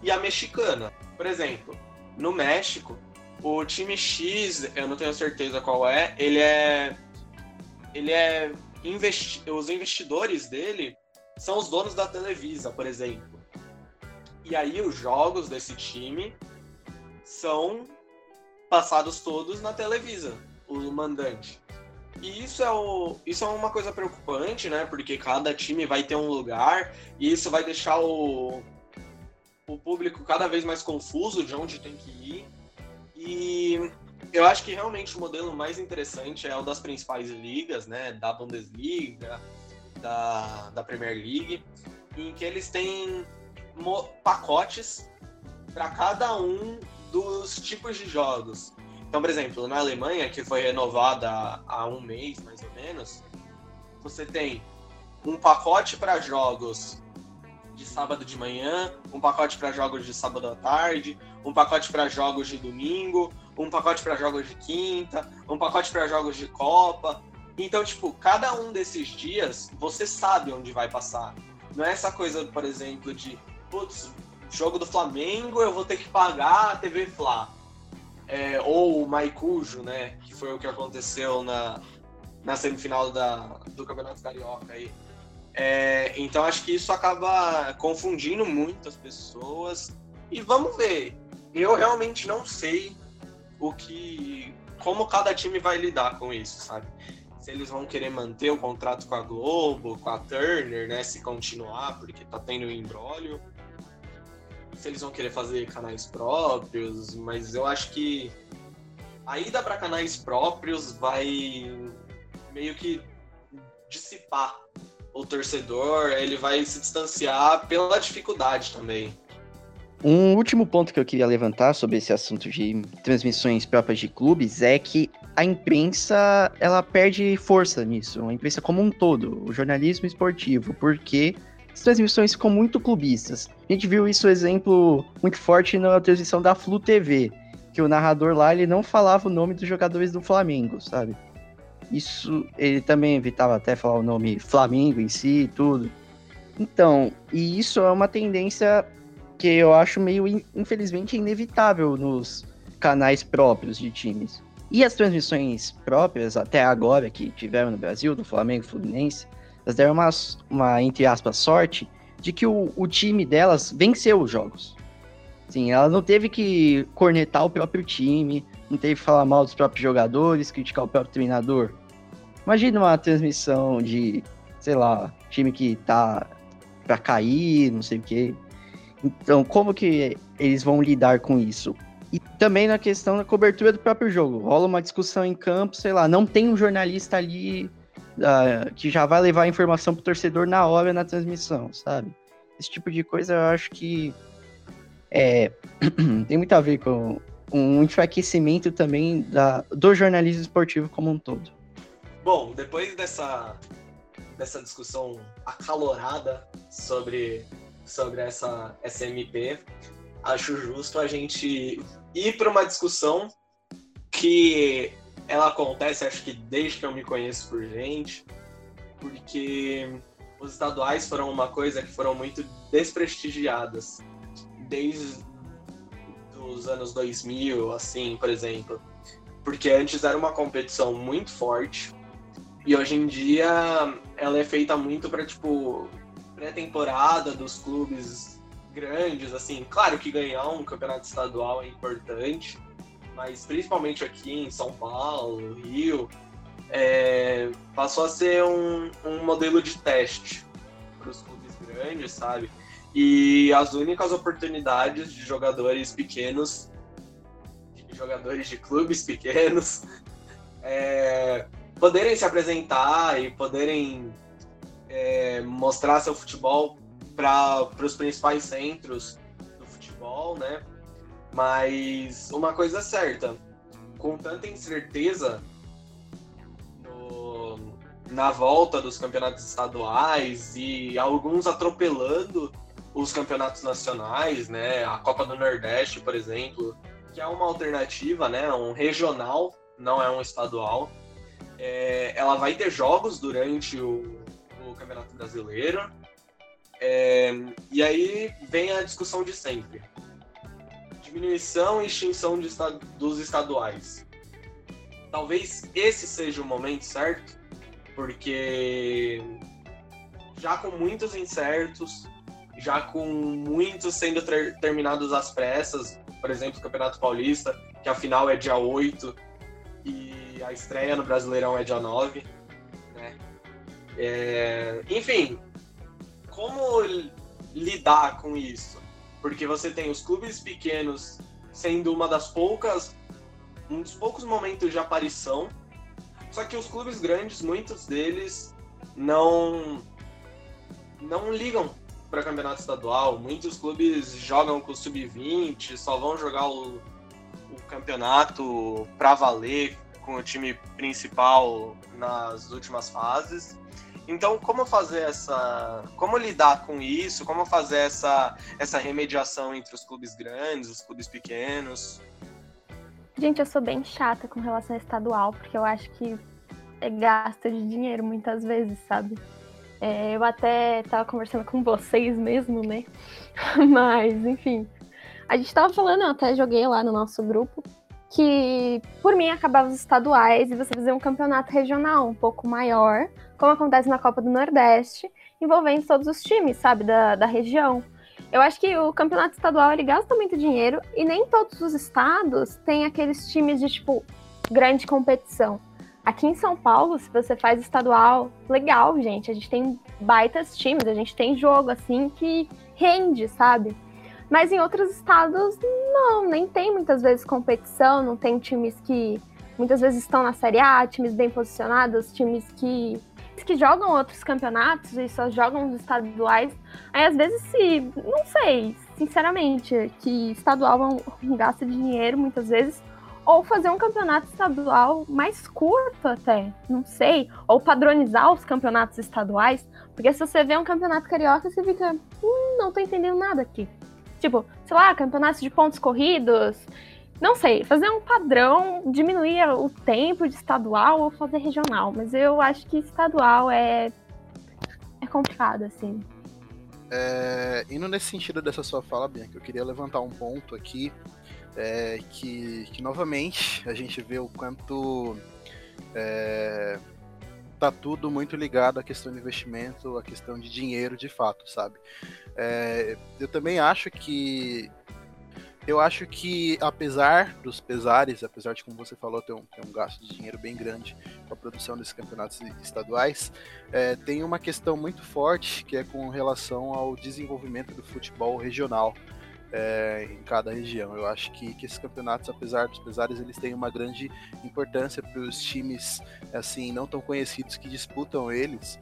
e a mexicana. Por exemplo, no México, o time X, eu não tenho certeza qual é, ele é ele é investi os investidores dele são os donos da Televisa, por exemplo. E aí os jogos desse time são passados todos na Televisa, o mandante. E isso é, o, isso é uma coisa preocupante, né? Porque cada time vai ter um lugar e isso vai deixar o, o público cada vez mais confuso de onde tem que ir. E eu acho que realmente o modelo mais interessante é o das principais ligas, né? Da Bundesliga, da, da Premier League, em que eles têm pacotes para cada um dos tipos de jogos. Então, por exemplo, na Alemanha, que foi renovada há um mês mais ou menos, você tem um pacote para jogos de sábado de manhã, um pacote para jogos de sábado à tarde, um pacote para jogos de domingo, um pacote para jogos de quinta, um pacote para jogos de Copa. Então, tipo, cada um desses dias você sabe onde vai passar. Não é essa coisa, por exemplo, de, putz, jogo do Flamengo eu vou ter que pagar a TV Fla é, ou o Maicujo, né? Que foi o que aconteceu na, na semifinal da, do Campeonato Carioca aí. É, então acho que isso acaba confundindo muitas pessoas. E vamos ver. Eu realmente não sei o que. como cada time vai lidar com isso, sabe? Se eles vão querer manter o contrato com a Globo, com a Turner, né? Se continuar, porque tá tendo um embrólio se eles vão querer fazer canais próprios, mas eu acho que a ida para canais próprios vai meio que dissipar o torcedor, ele vai se distanciar pela dificuldade também. Um último ponto que eu queria levantar sobre esse assunto de transmissões próprias de clubes é que a imprensa ela perde força nisso, a imprensa como um todo, o jornalismo esportivo, porque as transmissões ficam muito clubistas. A gente viu isso, exemplo, muito forte na transmissão da Flu TV, que o narrador lá ele não falava o nome dos jogadores do Flamengo, sabe? Isso ele também evitava até falar o nome Flamengo em si e tudo. Então, e isso é uma tendência que eu acho meio, infelizmente, inevitável nos canais próprios de times. E as transmissões próprias, até agora, que tiveram no Brasil, do Flamengo e Fluminense, elas deram uma, uma, entre aspas, sorte de que o, o time delas venceu os jogos. Sim, ela não teve que cornetar o próprio time, não teve que falar mal dos próprios jogadores, criticar o próprio treinador. Imagina uma transmissão de, sei lá, time que tá para cair, não sei o quê. Então, como que eles vão lidar com isso? E também na questão da cobertura do próprio jogo. Rola uma discussão em campo, sei lá, não tem um jornalista ali uh, que já vai levar a informação pro torcedor na hora na transmissão, sabe? Esse tipo de coisa eu acho que é, tem muito a ver com um enfraquecimento também da, do jornalismo esportivo como um todo. Bom, depois dessa, dessa discussão acalorada sobre, sobre essa SMP, acho justo a gente ir para uma discussão que ela acontece, acho que desde que eu me conheço por gente, porque os estaduais foram uma coisa que foram muito desprestigiadas desde os anos 2000, assim, por exemplo. Porque antes era uma competição muito forte e hoje em dia ela é feita muito para tipo pré-temporada dos clubes grandes, assim. Claro que ganhar um campeonato estadual é importante, mas principalmente aqui em São Paulo, Rio, é, passou a ser um, um modelo de teste para os clubes grandes, sabe? E as únicas oportunidades de jogadores pequenos, de jogadores de clubes pequenos, é, poderem se apresentar e poderem é, mostrar seu futebol para os principais centros do futebol, né? Mas uma coisa certa, com tanta incerteza no, na volta dos campeonatos estaduais e alguns atropelando os campeonatos nacionais, né? A Copa do Nordeste, por exemplo, que é uma alternativa, né? Um regional, não é um estadual. É, ela vai ter jogos durante o, o Campeonato Brasileiro. É, e aí vem a discussão de sempre: diminuição e extinção de, dos estaduais. Talvez esse seja o momento certo, porque já com muitos incertos, já com muitos sendo ter, terminados às pressas, por exemplo, o Campeonato Paulista, que a final é dia 8 e a estreia no Brasileirão é dia 9. Né? É, enfim, como lidar com isso? Porque você tem os clubes pequenos sendo uma das poucas, um dos poucos momentos de aparição, só que os clubes grandes, muitos deles, não não ligam para campeonato estadual. Muitos clubes jogam com o sub-20, só vão jogar o, o campeonato para valer com o time principal nas últimas fases. Então, como fazer essa, como lidar com isso? Como fazer essa essa remediação entre os clubes grandes, os clubes pequenos? Gente, eu sou bem chata com relação ao estadual, porque eu acho que é gasto de dinheiro muitas vezes, sabe? É, eu até tava conversando com vocês mesmo, né? Mas, enfim. A gente tava falando, eu até joguei lá no nosso grupo, que por mim acabava os estaduais e você fazer um campeonato regional um pouco maior, como acontece na Copa do Nordeste, envolvendo todos os times, sabe, da, da região. Eu acho que o campeonato estadual ele gasta muito dinheiro e nem todos os estados têm aqueles times de tipo grande competição. Aqui em São Paulo, se você faz estadual, legal, gente. A gente tem baitas times, a gente tem jogo assim que rende, sabe? Mas em outros estados, não, nem tem muitas vezes competição, não tem times que muitas vezes estão na Série A, times bem posicionados, times que, que jogam outros campeonatos e só jogam os estaduais. Aí às vezes se, não sei, sinceramente, que estadual é um gasto de dinheiro muitas vezes ou fazer um campeonato estadual mais curto até, não sei, ou padronizar os campeonatos estaduais, porque se você vê um campeonato carioca, você fica, hum, não tô entendendo nada aqui. Tipo, sei lá, campeonatos de pontos corridos, não sei, fazer um padrão, diminuir o tempo de estadual ou fazer regional, mas eu acho que estadual é, é complicado, assim. É, indo nesse sentido dessa sua fala, Bianca, eu queria levantar um ponto aqui é, que, que, novamente, a gente vê o quanto é, tá tudo muito ligado à questão de investimento, à questão de dinheiro de fato, sabe? É, eu também acho que eu acho que, apesar dos pesares, apesar de, como você falou, ter um, ter um gasto de dinheiro bem grande com a produção desses campeonatos estaduais, é, tem uma questão muito forte que é com relação ao desenvolvimento do futebol regional. É, em cada região. Eu acho que, que esses campeonatos, apesar dos pesares, eles têm uma grande importância para os times assim não tão conhecidos que disputam eles,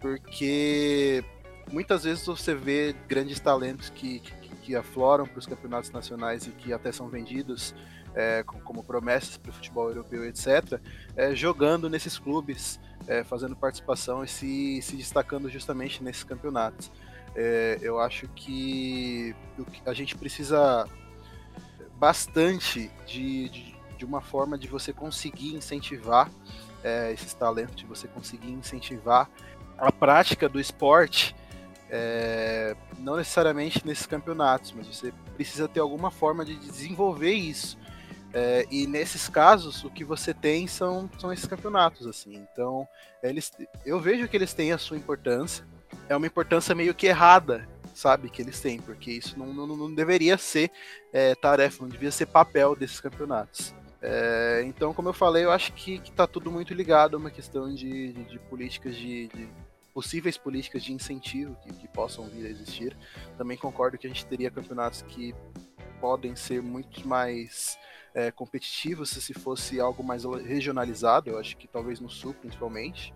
porque muitas vezes você vê grandes talentos que, que que afloram para os campeonatos nacionais e que até são vendidos é, como promessas para o futebol europeu, etc., é, jogando nesses clubes, é, fazendo participação e se, se destacando justamente nesses campeonatos. É, eu acho que a gente precisa bastante de, de, de uma forma de você conseguir incentivar é, esses talentos, de você conseguir incentivar a prática do esporte é, não necessariamente nesses campeonatos, mas você precisa ter alguma forma de desenvolver isso. É, e nesses casos, o que você tem são, são esses campeonatos, assim. Então, eles, eu vejo que eles têm a sua importância. É uma importância meio que errada, sabe, que eles têm, porque isso não, não, não deveria ser é, tarefa, não devia ser papel desses campeonatos. É, então, como eu falei, eu acho que, está tudo muito ligado a uma questão de, de, de políticas de, de possíveis políticas de incentivo que, que, possam vir a existir. Também concordo que a gente teria campeonatos que podem ser muito mais é, competitivos se fosse algo mais regionalizado, eu acho que talvez no sul principalmente.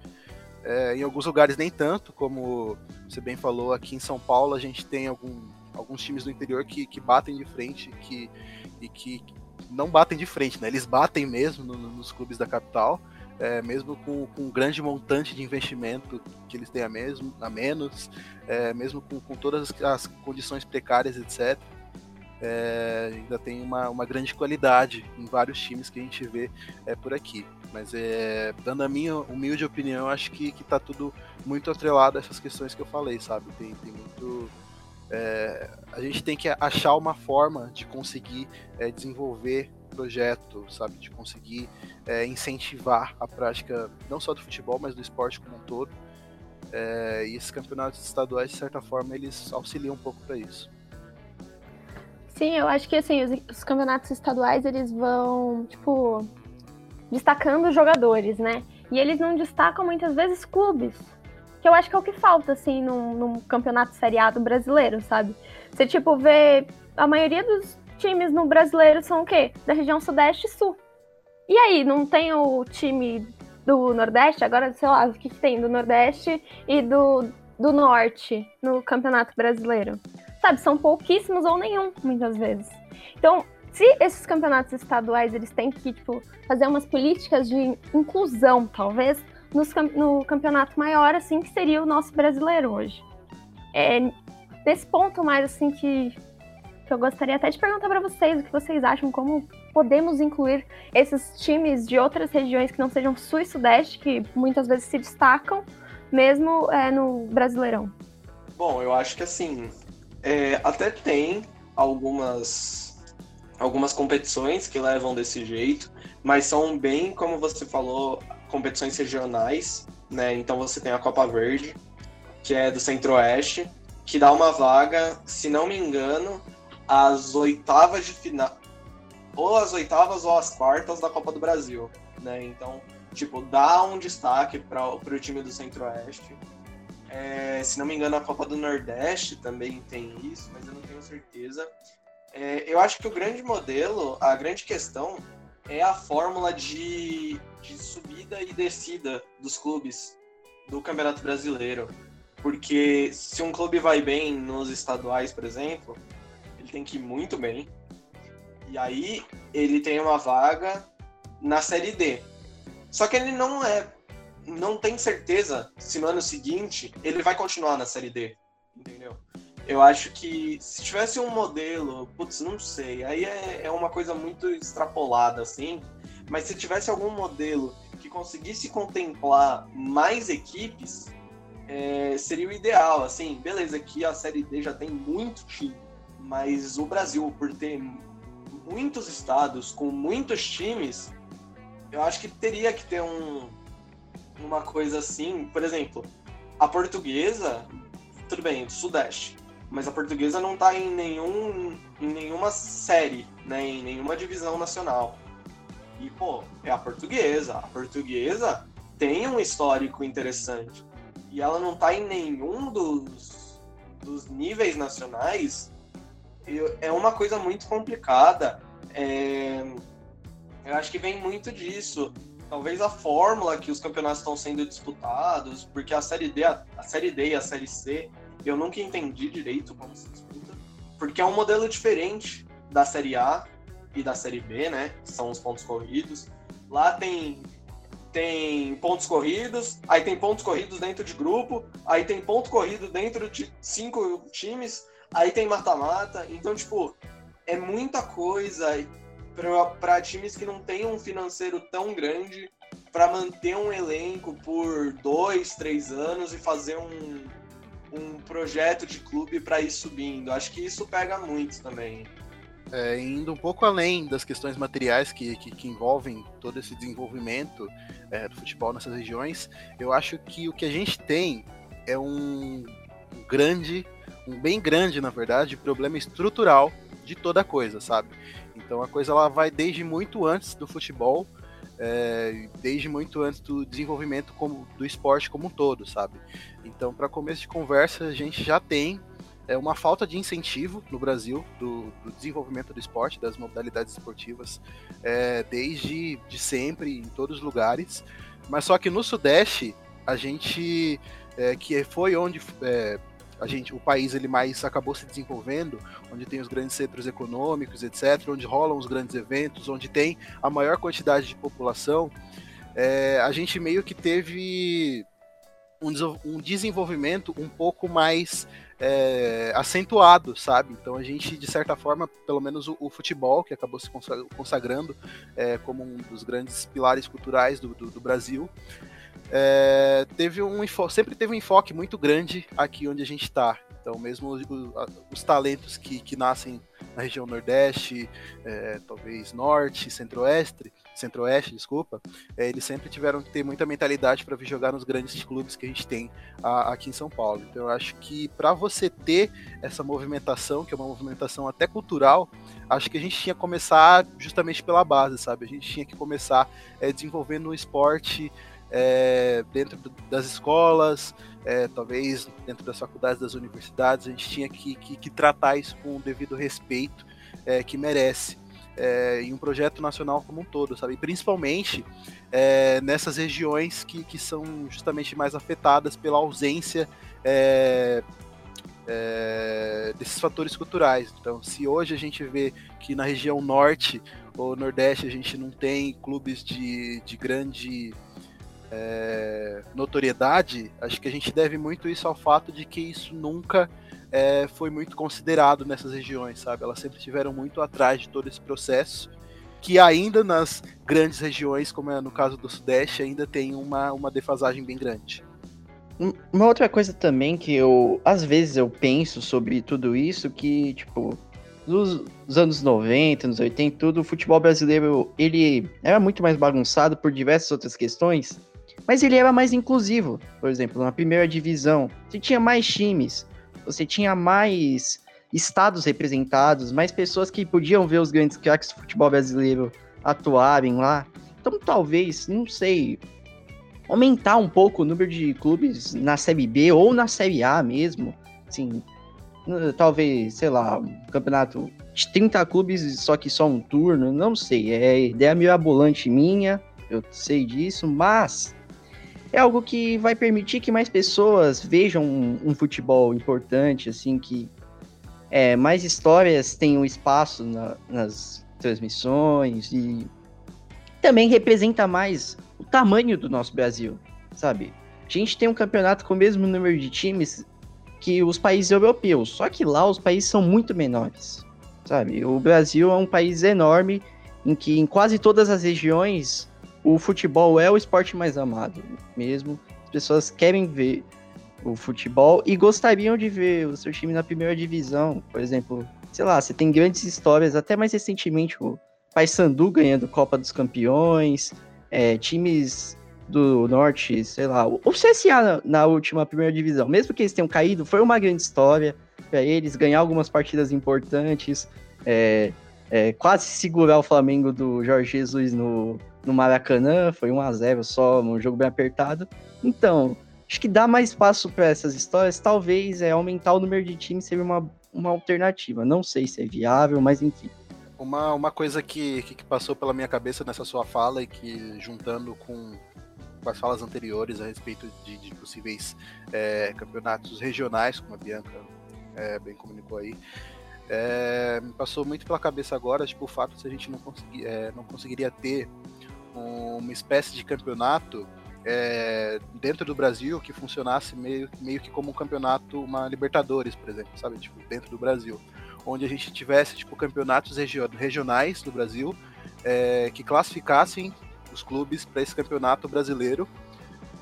É, em alguns lugares nem tanto, como você bem falou, aqui em São Paulo a gente tem algum, alguns times do interior que, que batem de frente que, e que não batem de frente, né? Eles batem mesmo no, nos clubes da capital é, mesmo com, com um grande montante de investimento que eles têm a, mesmo, a menos, é, mesmo com, com todas as condições precárias, etc. É, ainda tem uma, uma grande qualidade em vários times que a gente vê é, por aqui. Mas é, dando a minha humilde opinião, acho que, que tá tudo muito atrelado a essas questões que eu falei, sabe? Tem, tem muito. É, a gente tem que achar uma forma de conseguir é, desenvolver projeto, sabe? De conseguir é, incentivar a prática não só do futebol, mas do esporte como um todo. É, e esses campeonatos estaduais, de certa forma, eles auxiliam um pouco para isso. Sim, eu acho que assim, os, os, campeonatos estaduais eles vão, tipo, destacando jogadores, né? E eles não destacam muitas vezes clubes. Que eu acho que é o que falta, assim, num, num campeonato seriado brasileiro, sabe? Você, tipo, vê a maioria dos, times no brasileiro são o quê? Da região Sudeste e Sul. E aí, não tem o time do Nordeste? Agora, sei lá, o que tem do Nordeste e do, do Norte no Campeonato Brasileiro? Sabe, são pouquíssimos ou nenhum, muitas vezes. Então, se esses campeonatos estaduais eles têm que tipo, fazer umas políticas de inclusão, talvez, nos, no campeonato maior, assim, que seria o nosso brasileiro hoje. É nesse ponto mais assim que que eu gostaria até de perguntar para vocês o que vocês acham, como podemos incluir esses times de outras regiões que não sejam Sul e Sudeste, que muitas vezes se destacam, mesmo é, no Brasileirão. Bom, eu acho que assim, é, até tem algumas, algumas competições que levam desse jeito, mas são bem, como você falou, competições regionais, né? Então você tem a Copa Verde, que é do Centro-Oeste, que dá uma vaga, se não me engano, as oitavas de final. Ou as oitavas ou as quartas da Copa do Brasil. Né? Então, tipo, dá um destaque para o time do Centro-Oeste. É, se não me engano, a Copa do Nordeste também tem isso, mas eu não tenho certeza. É, eu acho que o grande modelo, a grande questão é a fórmula de, de subida e descida dos clubes do Campeonato Brasileiro. Porque se um clube vai bem nos estaduais, por exemplo, tem que ir muito bem. E aí ele tem uma vaga na Série D. Só que ele não é. Não tem certeza se no ano seguinte ele vai continuar na Série D. Entendeu? Eu acho que se tivesse um modelo, putz, não sei, aí é, é uma coisa muito extrapolada, assim, mas se tivesse algum modelo que conseguisse contemplar mais equipes, é, seria o ideal, assim, beleza, aqui a Série D já tem muito time, mas o Brasil, por ter muitos estados com muitos times, eu acho que teria que ter um, uma coisa assim, por exemplo, a portuguesa, tudo bem, Sudeste, mas a portuguesa não está em, nenhum, em nenhuma série, né, em nenhuma divisão nacional. E, pô, é a portuguesa. A portuguesa tem um histórico interessante. E ela não está em nenhum dos, dos níveis nacionais. É uma coisa muito complicada. É, eu acho que vem muito disso. Talvez a fórmula que os campeonatos estão sendo disputados, porque a série D, a, a série D e a série C eu nunca entendi direito como se disputa, porque é um modelo diferente da Série A e da Série B, né? Que são os pontos corridos. Lá tem tem pontos corridos, aí tem pontos corridos dentro de grupo, aí tem ponto corrido dentro de cinco times, aí tem mata-mata. Então, tipo, é muita coisa para times que não têm um financeiro tão grande para manter um elenco por dois, três anos e fazer um, um projeto de clube para ir subindo. Acho que isso pega muito também. É, indo um pouco além das questões materiais que, que, que envolvem todo esse desenvolvimento é, do futebol nessas regiões, eu acho que o que a gente tem é um grande, um bem grande, na verdade, problema estrutural de toda coisa, sabe? Então a coisa ela vai desde muito antes do futebol, é, desde muito antes do desenvolvimento como, do esporte como um todo, sabe? Então, para começo de conversa, a gente já tem é, uma falta de incentivo no Brasil do, do desenvolvimento do esporte, das modalidades esportivas, é, desde de sempre, em todos os lugares. Mas só que no Sudeste, a gente, é, que foi onde é, a gente, o país ele mais acabou se desenvolvendo, onde tem os grandes centros econômicos, etc., onde rolam os grandes eventos, onde tem a maior quantidade de população, é, a gente meio que teve um, desenvolvimento um pouco mais é, acentuado, sabe? Então a gente, de certa forma, pelo menos o, o futebol, que acabou se consagrando é, como um dos grandes pilares culturais do, do, do Brasil, é, teve um sempre teve um enfoque muito grande aqui onde a gente está. Então, mesmo os, os talentos que, que, nascem na região Nordeste, é, talvez Norte, Centro-Oeste, Centro-Oeste, desculpa, é, eles sempre tiveram que ter muita mentalidade para vir jogar nos grandes clubes que a gente tem a, aqui em São Paulo. Então eu acho que para você ter essa movimentação, que é uma movimentação até cultural, acho que a gente tinha que começar justamente pela base, sabe? A gente tinha que começar é, desenvolvendo o esporte é, dentro das escolas, é, talvez dentro das faculdades, das universidades, a gente tinha que, que, que tratar isso com o devido respeito é, que merece é, em um projeto nacional como um todo, sabe? Principalmente é, nessas regiões que, que são justamente mais afetadas pela ausência é, é, desses fatores culturais. Então, se hoje a gente vê que na região norte ou nordeste a gente não tem clubes de, de grande é, notoriedade, acho que a gente deve muito isso ao fato de que isso nunca é, foi muito considerado nessas regiões, sabe? Elas sempre estiveram muito atrás de todo esse processo, que ainda nas grandes regiões, como é no caso do Sudeste, ainda tem uma, uma defasagem bem grande. Uma outra coisa também que eu, às vezes, eu penso sobre tudo isso, que, tipo, nos anos 90, anos 80, tudo, o futebol brasileiro, ele era muito mais bagunçado por diversas outras questões, mas ele era mais inclusivo. Por exemplo, na primeira divisão, você tinha mais times, você tinha mais estados representados, mais pessoas que podiam ver os grandes craques do futebol brasileiro atuarem lá. Então, talvez, não sei, aumentar um pouco o número de clubes na Série B ou na Série A mesmo. Assim, talvez, sei lá, um campeonato de 30 clubes, só que só um turno, não sei. É ideia mirabolante minha, eu sei disso, mas é algo que vai permitir que mais pessoas vejam um, um futebol importante, assim, que é, mais histórias tenham espaço na, nas transmissões e também representa mais o tamanho do nosso Brasil, sabe? A gente tem um campeonato com o mesmo número de times que os países europeus. Só que lá os países são muito menores, sabe? O Brasil é um país enorme em que em quase todas as regiões o futebol é o esporte mais amado mesmo. As pessoas querem ver o futebol e gostariam de ver o seu time na primeira divisão. Por exemplo, sei lá, você tem grandes histórias, até mais recentemente o Paysandu ganhando Copa dos Campeões, é, times do Norte, sei lá, o CSA na, na, última primeira divisão, mesmo que eles tenham caído, foi uma grande história para eles ganhar algumas partidas importantes, é, é, quase segurar o Flamengo do Jorge Jesus no, no Maracanã, foi 1 a 0 só, um jogo bem apertado. Então, acho que dá mais espaço para essas histórias, talvez é aumentar o número de times seria uma, uma alternativa. Não sei se é viável, mas enfim. Uma, uma coisa que, que passou pela minha cabeça nessa sua fala e que juntando com com as falas anteriores a respeito de, de possíveis é, campeonatos regionais, como a Bianca é, bem comunicou aí. É, passou muito pela cabeça agora, tipo, o fato de a gente não, conseguir, é, não conseguiria ter uma espécie de campeonato é, dentro do Brasil que funcionasse meio, meio que como um campeonato, uma Libertadores, por exemplo, sabe? Tipo, dentro do Brasil. Onde a gente tivesse, tipo, campeonatos regionais do Brasil é, que classificassem os clubes para esse campeonato brasileiro.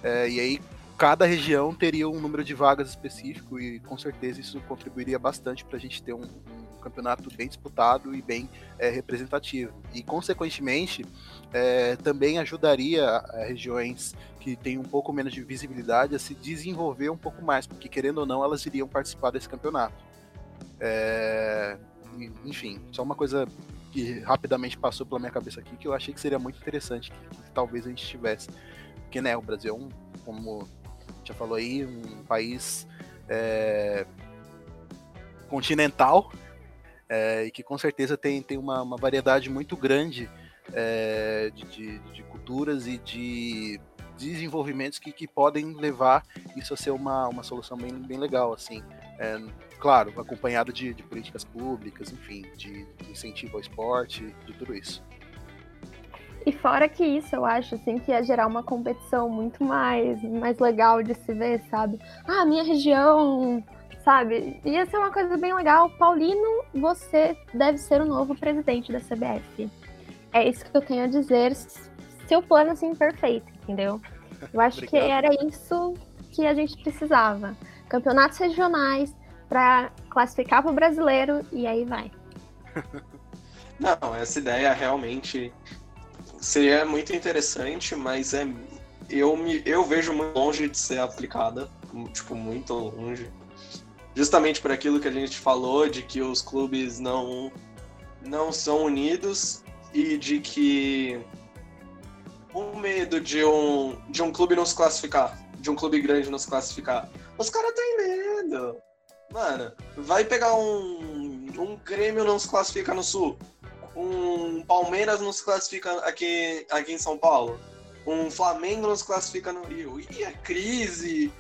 É, e aí cada região teria um número de vagas específico e com certeza isso contribuiria bastante para a gente ter um, um, campeonato bem disputado e bem é, representativo. E consequentemente é, também ajudaria regiões que têm um pouco menos de visibilidade a se desenvolver um pouco mais, porque querendo ou não elas iriam participar desse campeonato. É, enfim, só uma coisa que rapidamente passou pela minha cabeça aqui, que eu achei que seria muito interessante que, que talvez a gente tivesse. Porque, né, o Brasil é um, como já falou aí, um país é, continental é, e que com certeza tem, tem uma, uma variedade muito grande é, de, de, de, culturas e de desenvolvimentos que, que podem levar isso a ser uma, uma solução bem, bem legal, assim. É, claro, acompanhado de, de, políticas públicas, enfim, de, de, incentivo ao esporte, de tudo isso. E fora que isso, eu acho assim que ia gerar uma competição muito mais, mais legal de se ver, sabe? Ah, minha região, sabe? Ia ser uma coisa bem legal. Paulino, você deve ser o novo presidente da CBF. É isso que eu tenho a dizer. Seu plano assim perfeito, entendeu? Eu acho que era isso que a gente precisava. Campeonatos regionais, para classificar para o brasileiro e aí vai. Não, essa ideia realmente seria muito interessante, mas é eu me eu vejo muito longe de ser aplicada, tipo muito longe. Justamente por aquilo que a gente falou de que os clubes não não são unidos e de que o medo de um de um clube não se classificar, de um clube grande não se classificar. Os caras têm medo. Mano, vai pegar um. Um Grêmio não se classifica no Sul. Um Palmeiras não se classifica aqui, aqui em São Paulo. Um Flamengo não se classifica no Rio. E a crise,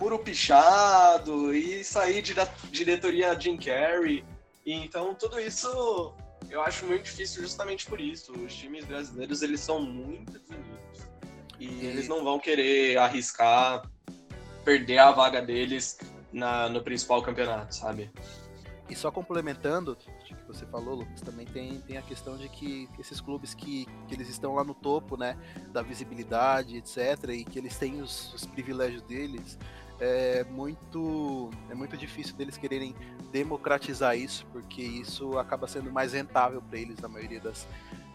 muro pichado, e sair de diretoria Jim Carrey. E, então, tudo isso eu acho muito difícil justamente por isso. Os times brasileiros, eles são muito desunidos. E eles não vão querer arriscar perder a vaga deles na, no principal campeonato, sabe? E só complementando o que você falou, Lucas, também tem, tem a questão de que esses clubes que, que eles estão lá no topo, né, da visibilidade, etc., e que eles têm os, os privilégios deles, é muito, é muito difícil deles quererem democratizar isso, porque isso acaba sendo mais rentável para eles na maioria das,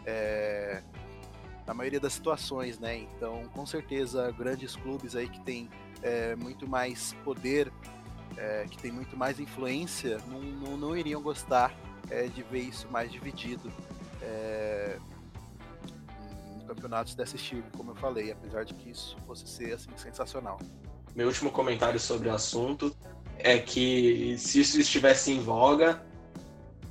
é, na maioria das situações, né? Então, com certeza, grandes clubes aí que têm é, muito mais poder é, que tem muito mais influência, não, não, não iriam gostar é, de ver isso mais dividido é, em campeonatos desse estilo, como eu falei, apesar de que isso fosse ser assim, sensacional. Meu último comentário sobre o assunto é que se isso estivesse em voga,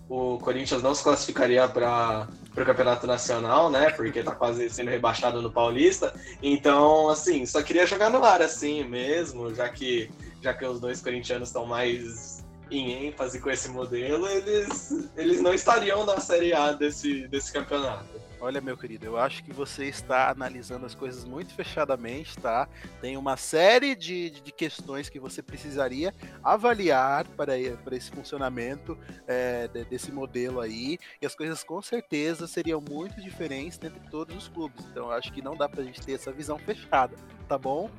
o Corinthians não se classificaria para o campeonato nacional, né? Porque tá quase sendo rebaixado no Paulista. Então, assim, só queria jogar no ar assim mesmo, já que já que os dois corintianos estão mais em ênfase com esse modelo, eles, eles não estariam na Série A desse, desse campeonato. Olha, meu querido, eu acho que você está analisando as coisas muito fechadamente, tá? Tem uma série de, de questões que você precisaria avaliar para, para esse funcionamento é, desse modelo aí, e as coisas com certeza seriam muito diferentes entre todos os clubes. Então, eu acho que não dá para a gente ter essa visão fechada, tá bom?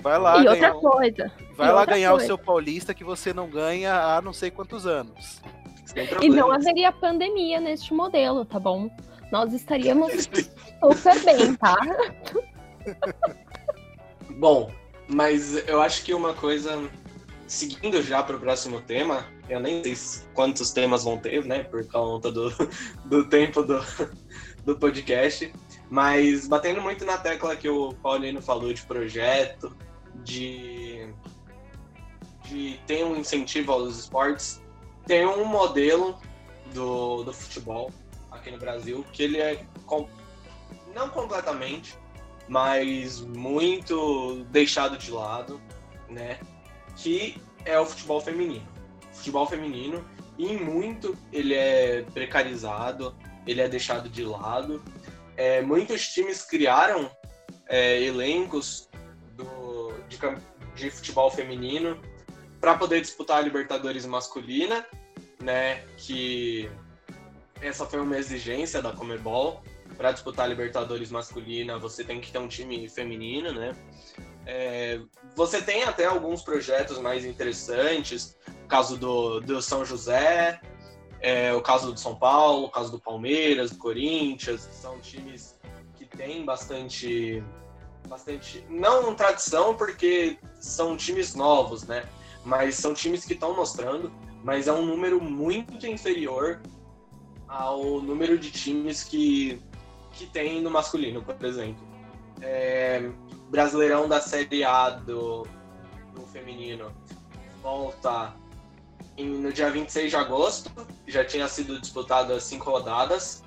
Vai lá e outra coisa. Vai e lá ganhar coisa. o seu paulista que você não ganha há não sei quantos anos. E não haveria pandemia neste modelo, tá bom? Nós estaríamos super bem, tá? Bom, mas eu acho que uma coisa, seguindo já para o próximo tema, eu nem sei quantos temas vão ter, né, por conta do, do tempo do, do podcast, mas batendo muito na tecla que o Paulino falou de projeto, de, de ter um incentivo aos esportes, tem um modelo do, do futebol aqui no Brasil que ele é com, não completamente, mas muito deixado de lado, né? Que é o futebol feminino. O futebol feminino, em muito, ele é precarizado, ele é deixado de lado. É, muitos times criaram é, elencos do, de, de futebol feminino para poder disputar a Libertadores masculina, né? Que essa foi uma exigência da Comebol para disputar a Libertadores masculina, você tem que ter um time feminino, né? É, você tem até alguns projetos mais interessantes, caso do, do São José, é, o caso do São Paulo, o caso do Palmeiras, do Corinthians, que são times que têm bastante, bastante, não tradição, porque são times novos, né? Mas são times que estão mostrando, mas é um número muito inferior ao número de times que que tem no masculino, por exemplo. É, Brasileirão da Série A do, do feminino volta no dia 26 de agosto, já tinha sido disputado as cinco rodadas,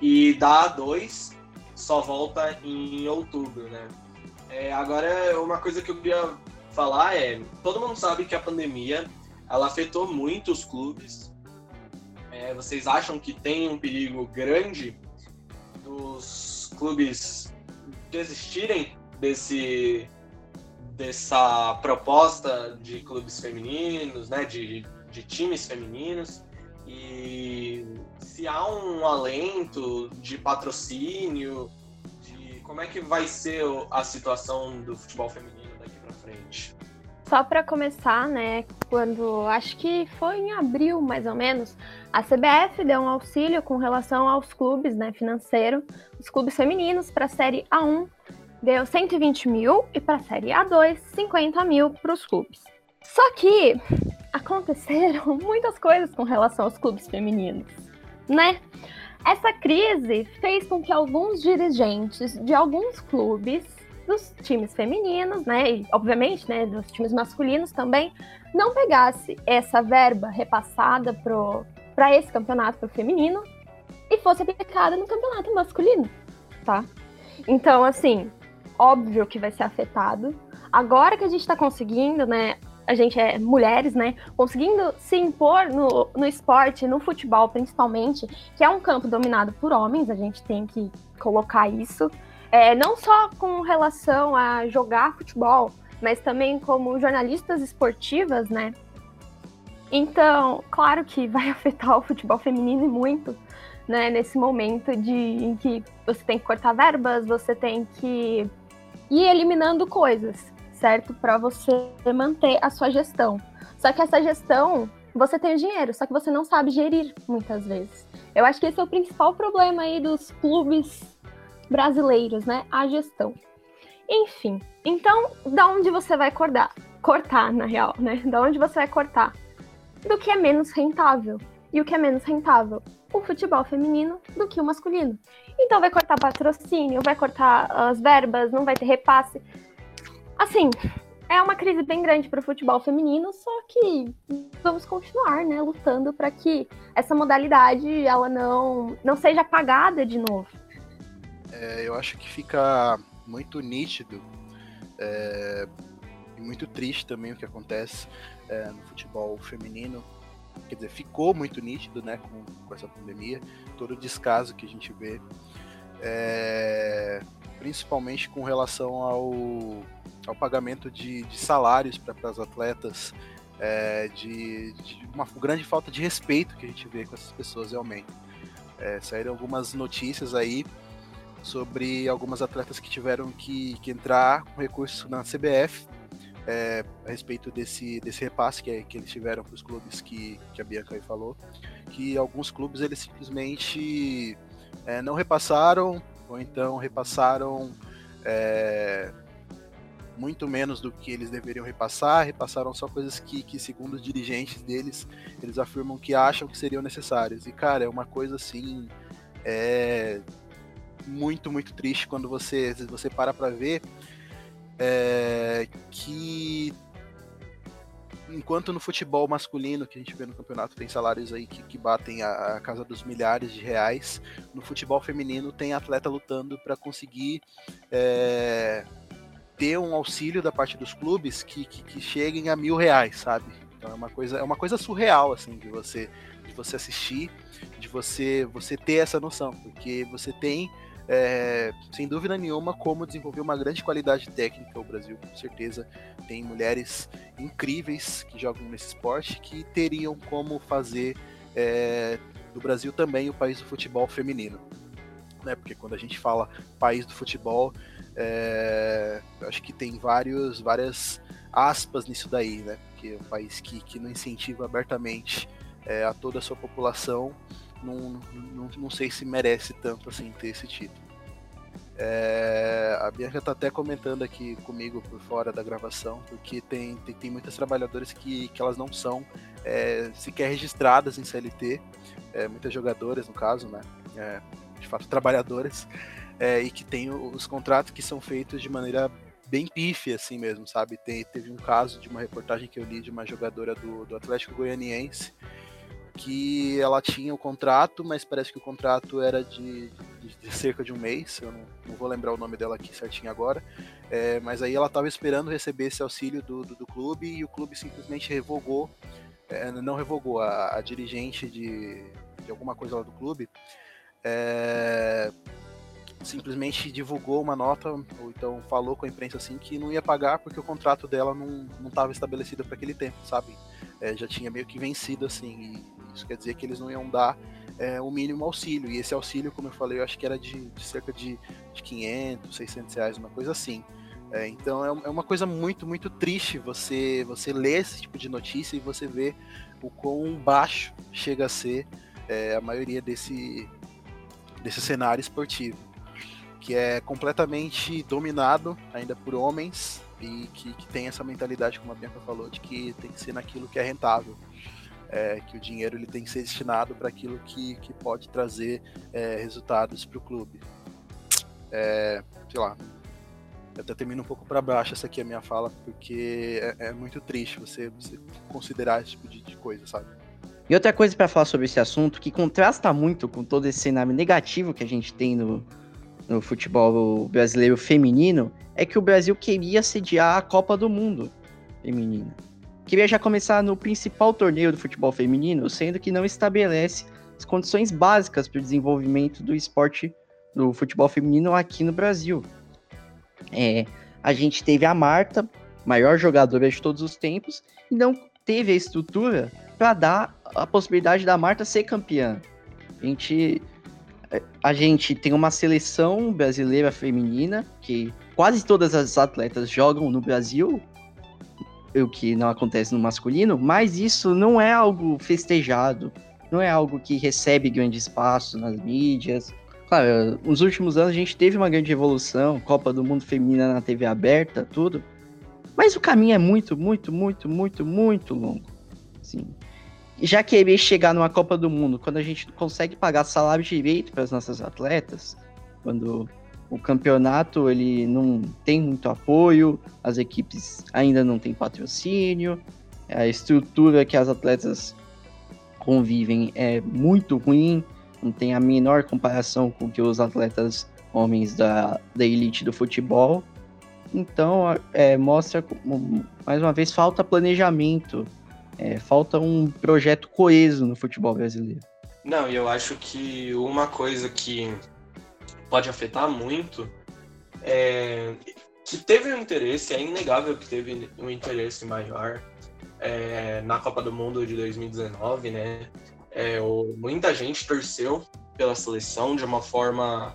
e da A2 só volta em outubro, né? É, agora, uma coisa que eu queria falar é, todo mundo sabe que a pandemia, ela afetou muito os clubes. É, vocês acham que tem um perigo grande dos clubes desistirem desse dessa proposta de clubes femininos, né, de, de times femininos e se há um alento de patrocínio, de como é que vai ser a situação do futebol feminino daqui para frente? Só para começar, né, quando acho que foi em abril mais ou menos, a CBF deu um auxílio com relação aos clubes, né, financeiro, os clubes femininos para a série A1 deu 120 mil e para a série A2 50 mil para os clubes. Só que aconteceram muitas coisas com relação aos clubes femininos, né? Essa crise fez com que alguns dirigentes de alguns clubes dos times femininos, né, e obviamente, né, dos times masculinos também, não pegasse essa verba repassada para esse campeonato pro feminino e fosse aplicada no campeonato masculino, tá? Então, assim, óbvio que vai ser afetado. Agora que a gente está conseguindo, né, a gente é mulheres, né, conseguindo se impor no, no esporte, no futebol principalmente, que é um campo dominado por homens, a gente tem que colocar isso. É, não só com relação a jogar futebol, mas também como jornalistas esportivas, né? Então, claro que vai afetar o futebol feminino e muito, né? Nesse momento de em que você tem que cortar verbas, você tem que ir eliminando coisas, certo? Para você manter a sua gestão. Só que essa gestão, você tem o dinheiro, só que você não sabe gerir muitas vezes. Eu acho que esse é o principal problema aí dos clubes brasileiros, né? A gestão. Enfim, então, da onde você vai cortar? Cortar, na real, né? Da onde você vai cortar? Do que é menos rentável. E o que é menos rentável? O futebol feminino do que o masculino. Então vai cortar patrocínio, vai cortar as verbas, não vai ter repasse. Assim, é uma crise bem grande para o futebol feminino, só que vamos continuar, né, lutando para que essa modalidade ela não, não seja apagada de novo. É, eu acho que fica muito nítido é, e muito triste também o que acontece é, no futebol feminino. Quer dizer, ficou muito nítido né, com, com essa pandemia, todo o descaso que a gente vê, é, principalmente com relação ao, ao pagamento de, de salários para as atletas, é, de, de, uma grande falta de respeito que a gente vê com essas pessoas realmente. É, saíram algumas notícias aí sobre algumas atletas que tiveram que, que entrar com recurso na CBF é, a respeito desse, desse repasse que, que eles tiveram para os clubes que, que a Bianca aí falou, que alguns clubes eles simplesmente é, não repassaram ou então repassaram é, muito menos do que eles deveriam repassar, repassaram só coisas que, que, segundo os dirigentes deles, eles afirmam que acham que seriam necessárias. E, cara, é uma coisa assim. É, muito, muito triste quando você, você para para ver é, que enquanto no futebol masculino que a gente vê no campeonato tem salários aí que, que batem a, a, casa dos milhares de reais, no futebol feminino tem atleta lutando para conseguir é, ter um auxílio da parte dos clubes que, que, que, cheguem a mil reais, sabe? Então é uma coisa, é uma coisa surreal assim de você de você assistir, de você você ter essa noção, porque você tem é, sem dúvida nenhuma, como desenvolver uma grande qualidade técnica. O Brasil, com certeza, tem mulheres incríveis que jogam nesse esporte que teriam como fazer é, do Brasil também o país do futebol feminino. Né? Porque quando a gente fala país do futebol, é, acho que tem vários, várias aspas nisso daí, né? Porque é um país que, que não incentiva abertamente é, a toda a sua população não, não, não sei se merece tanto assim ter esse título. É, a Bianca tá até comentando aqui comigo por fora da gravação, porque tem, tem, tem muitas trabalhadoras que, que elas não são é, sequer registradas em CLT, é, muitas jogadoras no caso, né? De fato, trabalhadoras, é, e que tem os contratos que são feitos de maneira bem pífia, assim mesmo, sabe? Tem, teve um caso de uma reportagem que eu li de uma jogadora do, do Atlético Goianiense que ela tinha o contrato, mas parece que o contrato era de, de, de cerca de um mês, eu não, não, vou lembrar o nome dela aqui certinho agora, é, mas aí ela estava esperando receber esse auxílio do, do, do, clube e o clube simplesmente revogou, é, não revogou, a, a dirigente de, de, alguma coisa lá do clube é, simplesmente divulgou uma nota, ou então falou com a imprensa assim que não ia pagar porque o contrato dela não estava estabelecido para aquele tempo, sabe? É, já tinha meio que vencido assim, isso quer dizer que eles não iam dar é, o mínimo auxílio. E esse auxílio, como eu falei, eu acho que era de, de cerca de, de 500, 600 reais, uma coisa assim. É, então é, é, uma coisa muito, muito triste você, você ler esse tipo de notícia e você ver o quão baixo chega a ser é, a maioria desse, desse cenário esportivo, que é completamente dominado ainda por homens e que, que tem essa mentalidade, como a Bianca falou, de que tem que ser naquilo que é rentável é, que o dinheiro ele tem que ser destinado para aquilo que, que pode trazer é, resultados para o clube. É, sei lá, eu até termino um pouco para baixo essa aqui a minha fala, porque é, é muito triste você, você, considerar esse tipo de, de coisa, sabe? E outra coisa para falar sobre esse assunto, que contrasta muito com todo esse cenário negativo que a gente tem no, no futebol brasileiro feminino, é que o Brasil queria sediar a Copa do Mundo feminina queria já começar no principal torneio do futebol feminino, sendo que não estabelece as condições básicas para o desenvolvimento do esporte do futebol feminino aqui no Brasil. É, a gente teve a Marta, maior jogadora de todos os tempos, e não teve a estrutura para dar a possibilidade da Marta ser campeã. A gente, a gente tem uma seleção brasileira feminina que quase todas as atletas jogam no Brasil, o que não acontece no masculino, mas isso não é algo festejado, não é algo que recebe grande espaço nas mídias. Claro, nos últimos anos a gente teve uma grande evolução, Copa do Mundo Feminina na TV aberta, tudo. Mas o caminho é muito, muito, muito, muito, muito longo. Sim. Já querer chegar numa Copa do Mundo, quando a gente consegue pagar salário direito para as nossas atletas, quando o campeonato ele não tem muito apoio, as equipes ainda não têm patrocínio, a estrutura que as atletas convivem é muito ruim, não tem a menor comparação com que os atletas homens da, da elite do futebol. Então, é, mostra, mais uma vez, falta planejamento, é, falta um projeto coeso no futebol brasileiro. Não, e eu acho que uma coisa que pode afetar muito é que teve um interesse, é inegável que teve um interesse maior é, na Copa do Mundo de 2019, né? É, o, muita gente torceu pela seleção de uma forma,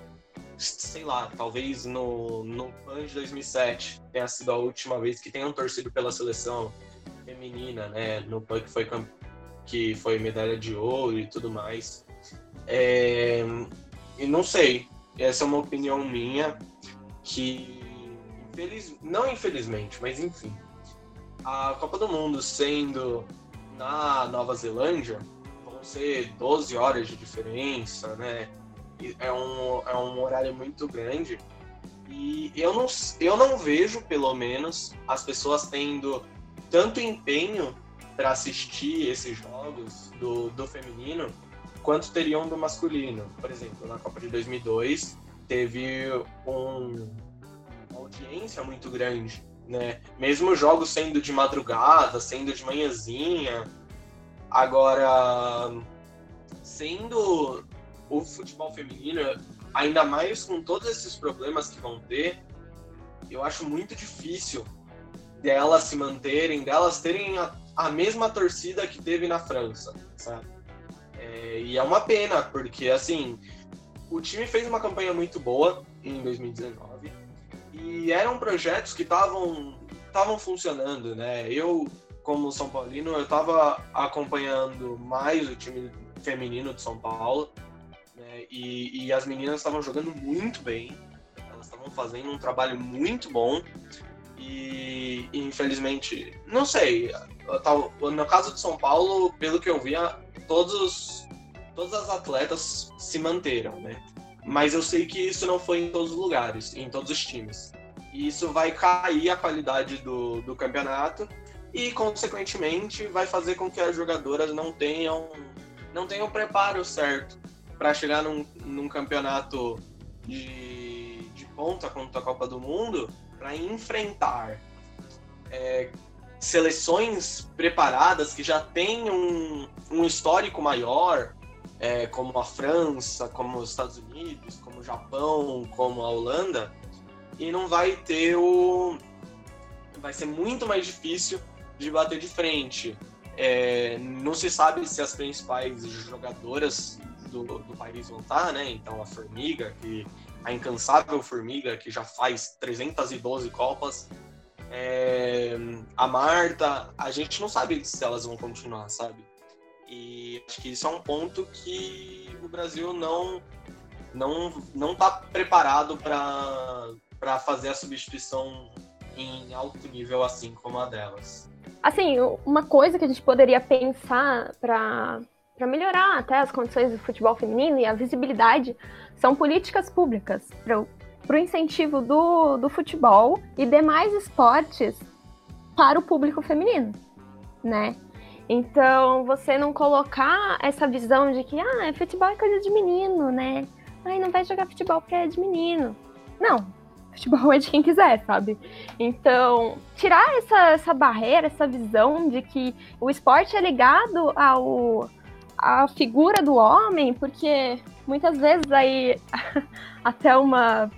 sei lá, talvez no, no PAN de 2007 tenha sido a última vez que tenham torcido pela seleção feminina, né? No PAN que foi, que foi medalha de ouro e tudo mais. É, e não sei, essa é uma opinião minha que, infeliz, não infelizmente, mas enfim, a Copa do Mundo sendo na Nova Zelândia, vão ser 12 horas de diferença, né? É um, é um horário muito grande. E eu não, eu não vejo, pelo menos, as pessoas tendo tanto empenho para assistir esses jogos do, do feminino quanto teriam do masculino. Por exemplo, na Copa de 2002 teve um, uma audiência muito grande né? Mesmo jogos sendo de madrugada, sendo de manhãzinha. Agora, sendo o futebol feminino, ainda mais com todos esses problemas que vão ter, eu acho muito difícil delas se manterem, delas terem a, a mesma torcida que teve na França, sabe? É, e é uma pena, porque assim, o time fez uma campanha muito boa em 2019 e eram projetos que estavam estavam funcionando, né? Eu, como São Paulino, eu estava acompanhando mais o time feminino de São Paulo, né? E, e as meninas estavam jogando muito bem, elas estavam fazendo um trabalho muito bom e, infelizmente, não sei, no caso de São Paulo, pelo que eu via, todos todas as atletas se manteram, né? Mas eu sei que isso não foi em todos os lugares, em todos os times. E isso vai cair a qualidade do, do campeonato e, consequentemente, vai fazer com que as jogadoras não tenham não tenham preparo certo para chegar num, num campeonato de, de ponta contra a Copa do Mundo para enfrentar é, seleções preparadas que já têm um, um histórico maior, é, como a França, como os Estados Unidos, como o Japão, como a Holanda, e não vai ter o. Vai ser muito mais difícil de bater de frente. É, não se sabe se as principais jogadoras do, do país vão estar, né? Então a Formiga, que a incansável Formiga, que já faz 312 Copas, é, a Marta, a gente não sabe se elas vão continuar, sabe? E acho que isso é um ponto que o Brasil não não não está preparado para fazer a substituição em alto nível assim como a delas. Assim, uma coisa que a gente poderia pensar para para melhorar até as condições do futebol feminino e a visibilidade são políticas públicas para o incentivo do, do futebol e demais esportes para o público feminino, né? Então, você não colocar essa visão de que, ah, futebol é coisa de menino, né? Ai, não vai jogar futebol porque é de menino. Não, futebol é de quem quiser, sabe? Então, tirar essa, essa barreira, essa visão de que o esporte é ligado ao a figura do homem, porque muitas vezes aí até uma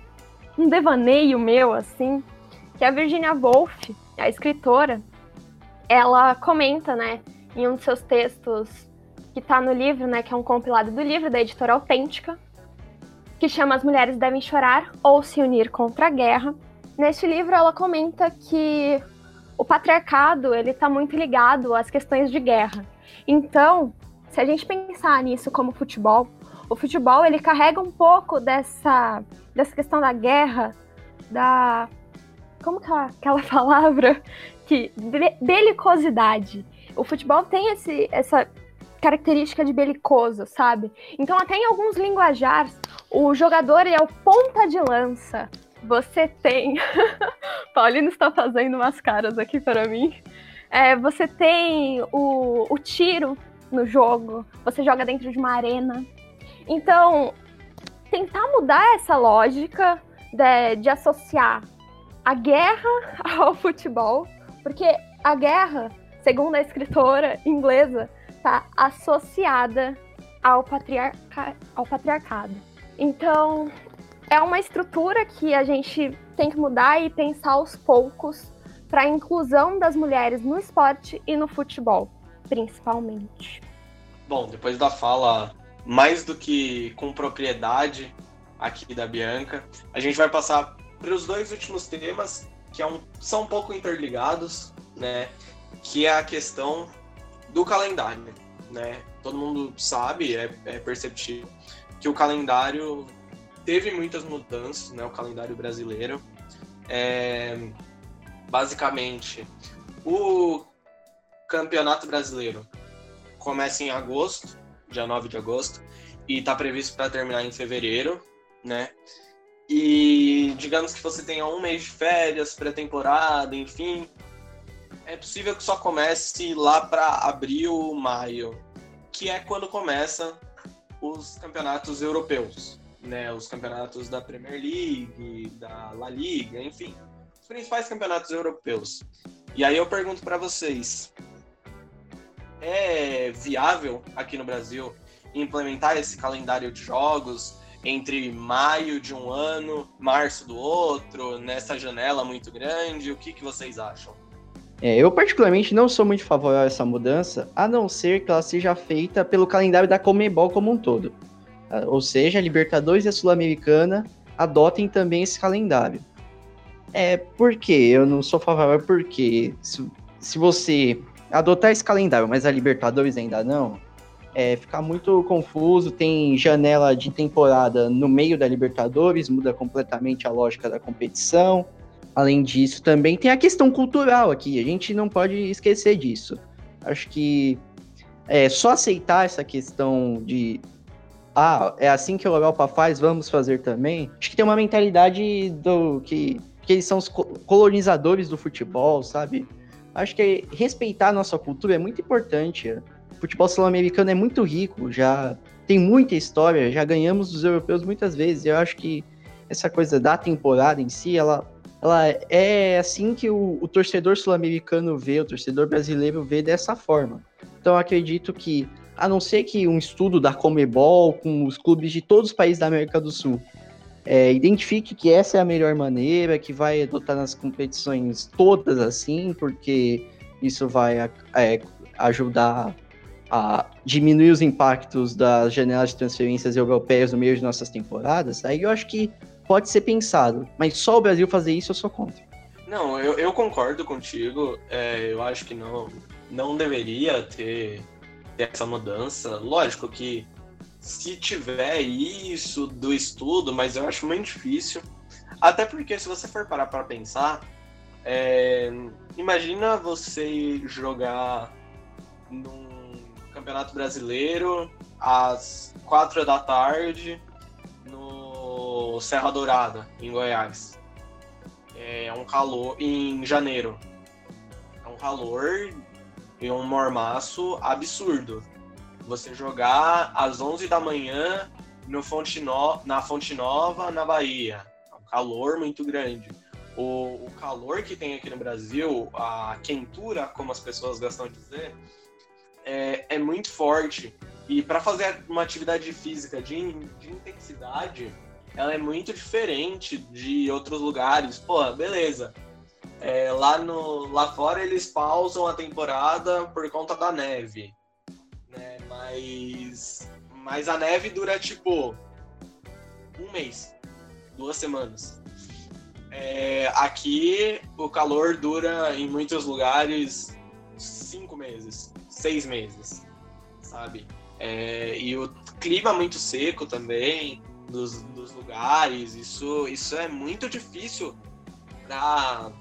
um devaneio meu assim, que a Virginia Woolf, a escritora, ela comenta, né, em um dos seus textos que está no livro, né, que é um compilado do livro da editora Autêntica, que chama As Mulheres Devem Chorar ou Se Unir contra a Guerra. Neste livro ela comenta que o patriarcado ele está muito ligado às questões de guerra. Então, se a gente pensar nisso como futebol, o futebol ele carrega um pouco dessa, dessa questão da guerra, da como que é aquela palavra que belicosidade o futebol tem esse, essa característica de belicoso, sabe? Então, até em alguns linguajares, o jogador é o ponta de lança. Você tem. Paulino está fazendo umas caras aqui para mim. É, você tem o, o tiro no jogo, você joga dentro de uma arena. Então, tentar mudar essa lógica de, de associar a guerra ao futebol, porque a guerra, segundo a escritora inglesa, está associada ao, patriarca, ao patriarcado. Então, é uma estrutura que a gente tem que mudar e pensar aos poucos para a inclusão das mulheres no esporte e no futebol, principalmente. Bom, depois da fala mais do que com propriedade aqui da Bianca, a gente vai passar para os dois últimos temas que é um, são um pouco interligados, né? Que é a questão do calendário, né? Todo mundo sabe, é, é perceptível que o calendário teve muitas mudanças, né? O calendário brasileiro. É, basicamente, o Campeonato Brasileiro começa em agosto, dia 9 de agosto, e está previsto para terminar em fevereiro, né? E digamos que você tenha um mês de férias, pré-temporada, enfim, é possível que só comece lá para abril, maio, que é quando começa os campeonatos europeus, né? Os campeonatos da Premier League, da La Liga, enfim, os principais campeonatos europeus. E aí eu pergunto para vocês, é viável aqui no Brasil implementar esse calendário de jogos entre maio de um ano, março do outro, nessa janela muito grande? O que, que vocês acham? É, eu particularmente não sou muito favorável a essa mudança, a não ser que ela seja feita pelo calendário da Comebol como um todo. Ah, ou seja, a Libertadores e a Sul-Americana adotem também esse calendário. É, por que eu não sou favorável? Porque se, se você adotar esse calendário, mas a Libertadores ainda não, é, fica muito confuso. Tem janela de temporada no meio da Libertadores, muda completamente a lógica da competição. Além disso, também tem a questão cultural aqui, a gente não pode esquecer disso. Acho que é só aceitar essa questão de ah, é assim que a Europa faz, vamos fazer também. Acho que tem uma mentalidade do que, que eles são os colonizadores do futebol, sabe? Acho que respeitar a nossa cultura é muito importante. O futebol sul-americano é muito rico, já tem muita história, já ganhamos dos europeus muitas vezes. Eu acho que essa coisa da temporada em si, ela, ela é assim que o, o torcedor sul-americano vê, o torcedor brasileiro vê dessa forma. Então acredito que, a não ser que um estudo da Comebol com os clubes de todos os países da América do Sul é, identifique que essa é a melhor maneira, que vai adotar nas competições todas assim, porque isso vai é, ajudar a diminuir os impactos das janelas de transferências europeias no meio de nossas temporadas, aí eu acho que pode ser pensado. Mas só o Brasil fazer isso eu sou contra. Não, eu, eu concordo contigo. É, eu acho que não, não deveria ter, ter essa mudança. Lógico que se tiver isso do estudo, mas eu acho muito difícil. Até porque se você for parar para pensar, é, imagina você jogar num campeonato brasileiro às quatro da tarde no Serra Dourada, em Goiás. É um calor em janeiro. É um calor e um mormaço absurdo você jogar às 11 da manhã no Fonte no... na Fonte Nova, na Bahia. É um calor muito grande. O, o, calor que tem aqui no Brasil, a quentura, como as pessoas gostam de dizer, é, é muito forte. E para fazer uma atividade física de, de intensidade, ela é muito diferente de outros lugares. Pô, beleza. É, lá, no, lá fora eles pausam a temporada por conta da neve. Mas. Mas a neve dura tipo. Um mês. Duas semanas. É, aqui o calor dura em muitos lugares cinco meses, seis meses, sabe? É, e o clima muito seco também dos, dos lugares, isso, isso é muito difícil para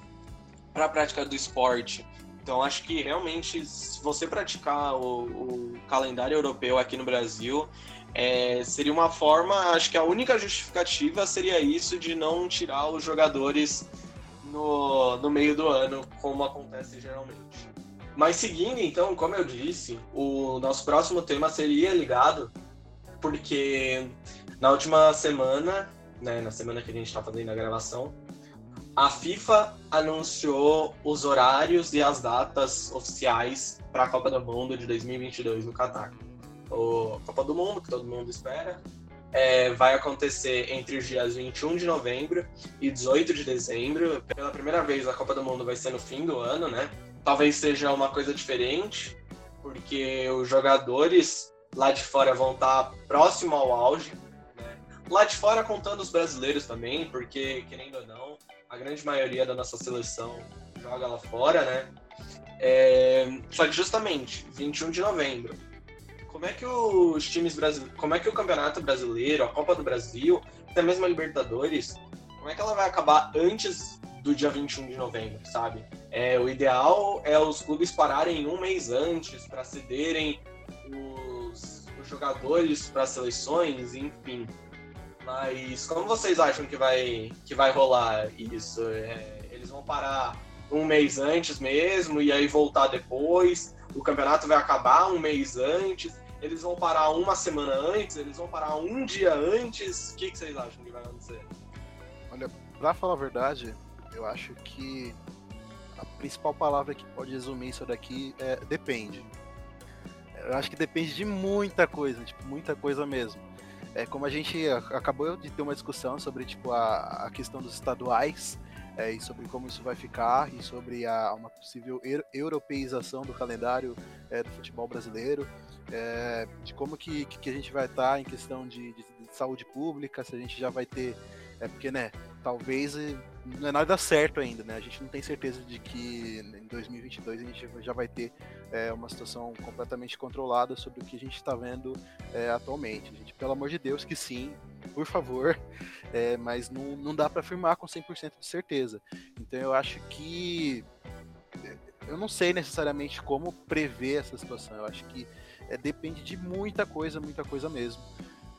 a prática do esporte. Então acho que realmente, se você praticar o, o calendário europeu aqui no Brasil, é, seria uma forma, acho que a única justificativa seria isso de não tirar os jogadores no, no meio do ano, como acontece geralmente. Mas seguindo, então, como eu disse, o nosso próximo tema seria ligado, porque na última semana, né, na semana que a gente está fazendo a gravação, a FIFA anunciou os horários e as datas oficiais para a Copa do Mundo de 2022 no Catar. A Copa do Mundo, que todo mundo espera, é, vai acontecer entre os dias 21 de novembro e 18 de dezembro. Pela primeira vez, a Copa do Mundo vai ser no fim do ano, né? Talvez seja uma coisa diferente, porque os jogadores lá de fora vão estar próximo ao auge. Né? Lá de fora, contando os brasileiros também, porque, querendo ou não, a grande maioria da nossa seleção joga lá fora, né? É... Só que justamente, 21 de novembro, como é que os times brasileiros, como é que o Campeonato Brasileiro, a Copa do Brasil, até mesmo a Libertadores, como é que ela vai acabar antes do dia 21 de novembro, sabe? É, o ideal é os clubes pararem um mês antes para cederem os, os jogadores para seleções, enfim. Mas como vocês acham que vai, que vai rolar isso? É, eles vão parar um mês antes mesmo e aí voltar depois? O campeonato vai acabar um mês antes? Eles vão parar uma semana antes? Eles vão parar um dia antes? O que, que vocês acham que vai acontecer? Olha, pra falar a verdade, eu acho que a principal palavra que pode resumir isso daqui é depende. Eu acho que depende de muita coisa, tipo, muita coisa mesmo. É, como a gente acabou de ter uma discussão sobre tipo, a, a questão dos estaduais é, e sobre como isso vai ficar e sobre a, uma possível europeização do calendário é, do futebol brasileiro, é, de como que, que a gente vai estar em questão de, de, de saúde pública, se a gente já vai ter é porque, né, talvez não é nada certo ainda, né? A gente não tem certeza de que em 2022 a gente já vai ter é, uma situação completamente controlada sobre o que a gente está vendo é, atualmente. A gente, pelo amor de Deus, que sim, por favor, é, mas não, não dá para afirmar com 100% de certeza. Então eu acho que é, eu não sei necessariamente como prever essa situação. Eu acho que é, depende de muita coisa, muita coisa mesmo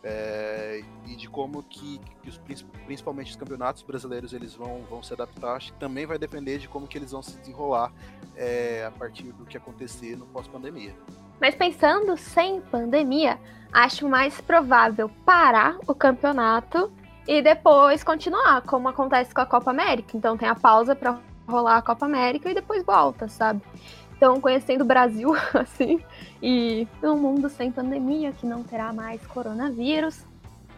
é, e de como que, que os, principalmente os campeonatos brasileiros eles vão, vão se adaptar, acho que também vai depender de como que eles vão se desenrolar é, a partir do que acontecer no pós-pandemia. Mas pensando sem pandemia, acho mais provável parar o campeonato e depois continuar, como acontece com a Copa América. Então tem a pausa para rolar a Copa América e depois volta, sabe? Então, conhecendo o Brasil, assim, e um mundo sem pandemia, que não terá mais coronavírus,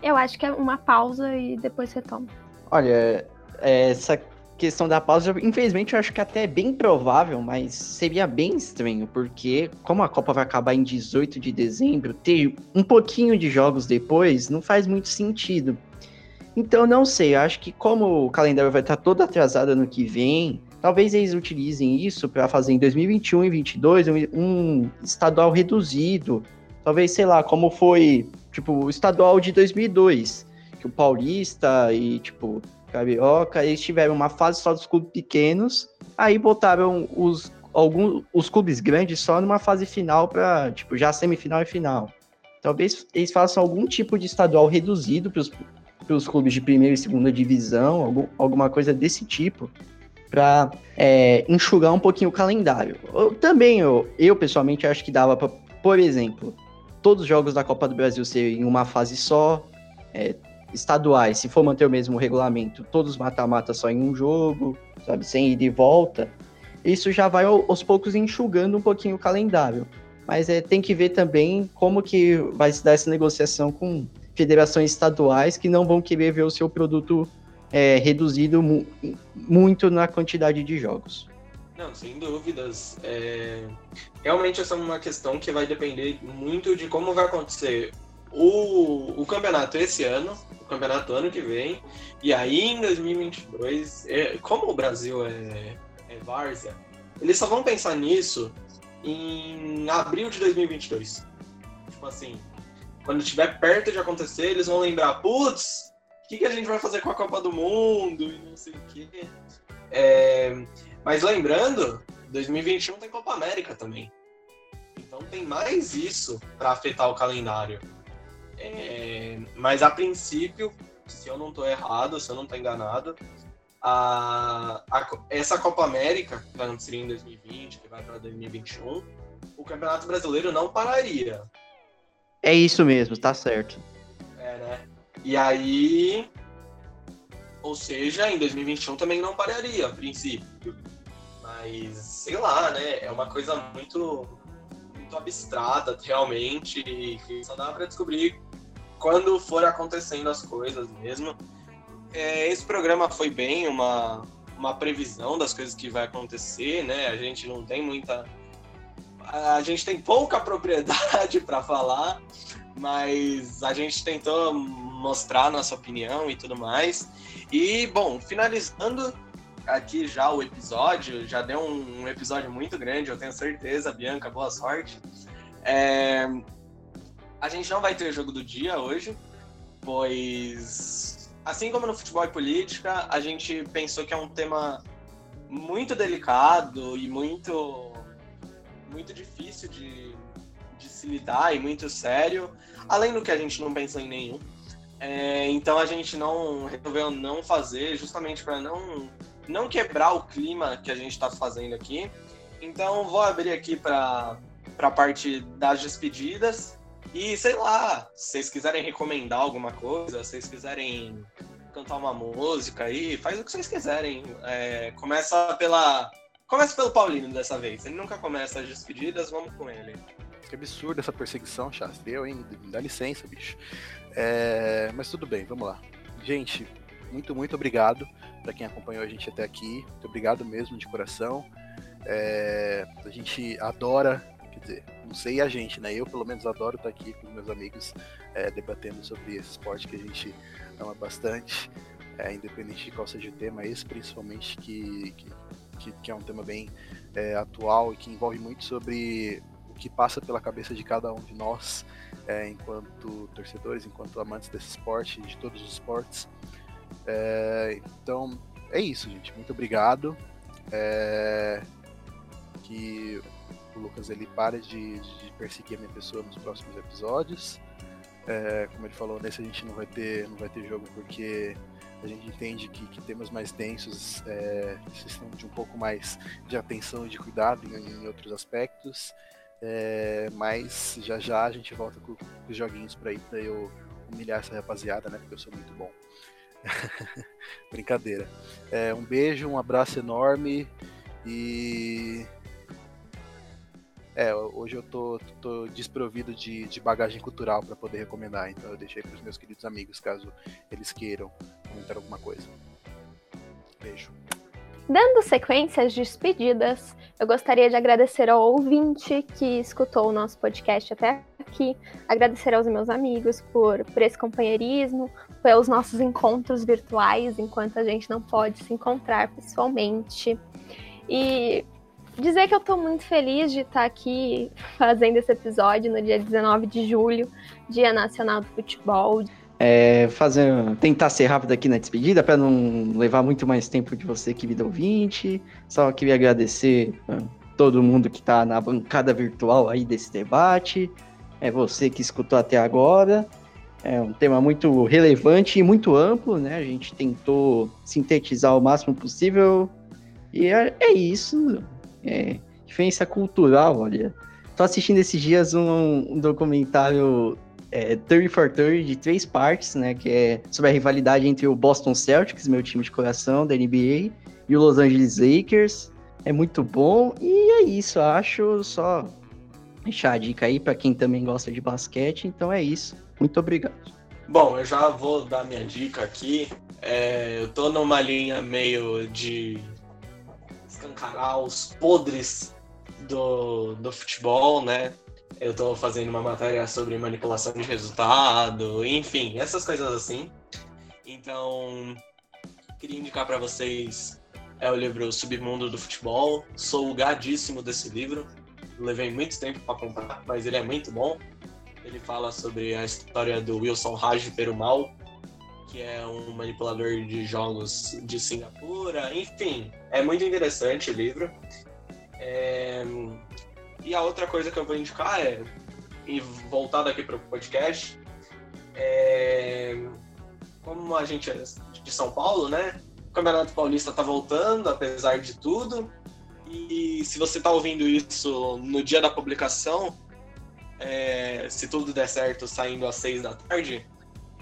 eu acho que é uma pausa e depois retoma. Olha, essa questão da pausa, infelizmente, eu acho que até é bem provável, mas seria bem estranho, porque como a Copa vai acabar em 18 de dezembro, ter um pouquinho de jogos depois não faz muito sentido. Então, não sei, eu acho que como o calendário vai estar todo atrasado ano que vem, Talvez eles utilizem isso para fazer em 2021 e 2022 um, estadual reduzido. Talvez, sei lá, como foi, tipo, o estadual de 2002, que o Paulista e, tipo, Carioca, eles tiveram uma fase só dos clubes pequenos, aí botaram os, alguns, os clubes grandes só numa fase final para, tipo, já semifinal e final. Talvez eles façam algum tipo de estadual reduzido para os clubes de primeira e segunda divisão, algum, alguma coisa desse tipo, para é, enxugar um pouquinho o calendário. Eu, também, eu, eu pessoalmente acho que dava para, por exemplo, todos os jogos da Copa do Brasil serem em uma fase só, é, estaduais, se for manter o mesmo regulamento, todos mata-mata só em um jogo, sabe, sem ida e volta, isso já vai aos poucos enxugando um pouquinho o calendário. Mas é, tem que ver também como que vai se dar essa negociação com federações estaduais que não vão querer ver o seu produto é, reduzido mu muito na quantidade de jogos. Não, sem dúvidas. É... Realmente essa é uma questão que vai depender muito de como vai acontecer o, o campeonato esse ano, o campeonato ano que vem, e aí em 2022, é... como o Brasil é, é várzea, eles só vão pensar nisso em abril de 2022. Tipo assim, quando estiver perto de acontecer, eles vão lembrar, putz, que, que a gente vai fazer com a Copa do Mundo e não sei o quê. É, mas lembrando, 2021 tem Copa América também. Então tem mais isso para afetar o calendário. É, mas a princípio, se eu não estou errado, se eu não estou enganado, a, a, essa Copa América, que vai acontecer em 2020, que vai para 2021, o Campeonato Brasileiro não pararia. É isso mesmo, tá certo. É, né? E aí Ou seja, em 2021 também não pararia, a princípio. Mas, sei lá, né? É uma coisa muito, muito abstrata, realmente, que só dá para descobrir quando for acontecendo as coisas mesmo. É, esse programa foi bem uma, uma previsão das coisas que vai acontecer, né? A gente não tem muita. A gente tem pouca propriedade para falar, mas a gente tentou mostrar nossa opinião e tudo mais. E, bom, finalizando aqui já o episódio, já deu um, episódio muito grande, eu tenho certeza, Bianca, boa sorte. É, a gente não vai ter jogo do dia hoje, pois, assim como no futebol e política, a gente pensou que é um tema muito delicado e muito, muito difícil de se lidar e muito sério, além do que a gente não pensou em nenhum. É, então a gente não resolveu não fazer, justamente para não, não quebrar o clima que a gente está fazendo aqui. Então vou abrir aqui para a parte das despedidas. E sei lá, se vocês quiserem recomendar alguma coisa, se vocês quiserem cantar uma música aí, faz o que vocês quiserem. É, começa pela. Começa pelo Paulino dessa vez. Ele nunca começa as despedidas, vamos com ele. Que absurdo essa perseguição, Chastre. Eu, hein? Dá licença, bicho. É... Mas tudo bem, vamos lá. Gente, muito, muito obrigado para quem acompanhou a gente até aqui. Muito obrigado mesmo, de coração. É... A gente adora Quer dizer, não sei a gente, né? Eu, pelo menos, adoro estar aqui com meus amigos é, debatendo sobre esse esporte que a gente ama bastante, é, independente de qual seja o tema, esse principalmente que, que, que é um tema bem é, atual e que envolve muito sobre que passa pela cabeça de cada um de nós, é, enquanto torcedores, enquanto amantes desse esporte, de todos os esportes. É, então, é isso, gente. Muito obrigado. É, que o Lucas ele pare de, de perseguir a minha pessoa nos próximos episódios. É, como ele falou, nesse a gente não vai ter, não vai ter jogo porque a gente entende que, que temas mais densos é, precisam de um pouco mais de atenção e de cuidado em, em outros aspectos. É, mas já já a gente volta com, os joguinhos para ir para eu humilhar essa rapaziada, né? Porque eu sou muito bom. Brincadeira. É, um beijo, um abraço enorme e é, hoje eu tô, tô desprovido de, de bagagem cultural para poder recomendar, então eu deixei para os meus queridos amigos, caso eles queiram comentar alguma coisa. Beijo. Dando sequência às despedidas, eu gostaria de agradecer ao ouvinte que escutou o nosso podcast até aqui, agradecer aos meus amigos por, por esse companheirismo, pelos nossos encontros virtuais, enquanto a gente não pode se encontrar pessoalmente. E dizer que eu estou muito feliz de estar aqui fazendo esse episódio no dia 19 de julho, Dia Nacional do Futebol. É, fazer, tentar ser rápido aqui na despedida para não levar muito mais tempo de você, querido ouvinte. Só queria agradecer a todo mundo que está na bancada virtual aí desse debate. É você que escutou até agora. É um tema muito relevante e muito amplo, né? A gente tentou sintetizar o máximo possível. E é, é isso. É, diferença cultural, olha. Tô assistindo esses dias um, um documentário é, 30 for 30 de três partes, né? Que é sobre a rivalidade entre o Boston Celtics, meu time de coração da NBA, e o Los Angeles Lakers. É muito bom e é isso, acho. Só deixar a dica aí para quem também gosta de basquete. Então é isso. Muito obrigado. Bom, eu já vou dar minha dica aqui. É, eu tô numa linha meio de escancarar os podres do, do futebol, né? Eu tô fazendo uma matéria sobre manipulação de resultado, enfim, essas coisas assim. Então, queria indicar para vocês é o livro Submundo do Futebol. Sou gadíssimo desse livro. Levei muito tempo para comprar, mas ele é muito bom. Ele fala sobre a história do Wilson Raj Perumal, que é um manipulador de jogos de Singapura. Enfim, é muito interessante o livro. É... E a outra coisa que eu vou indicar é, e aqui para o podcast, é... como a gente é de São Paulo, né? O Campeonato Paulista está voltando, apesar de tudo. E se você está ouvindo isso no dia da publicação, é... se tudo der certo, saindo às seis da tarde,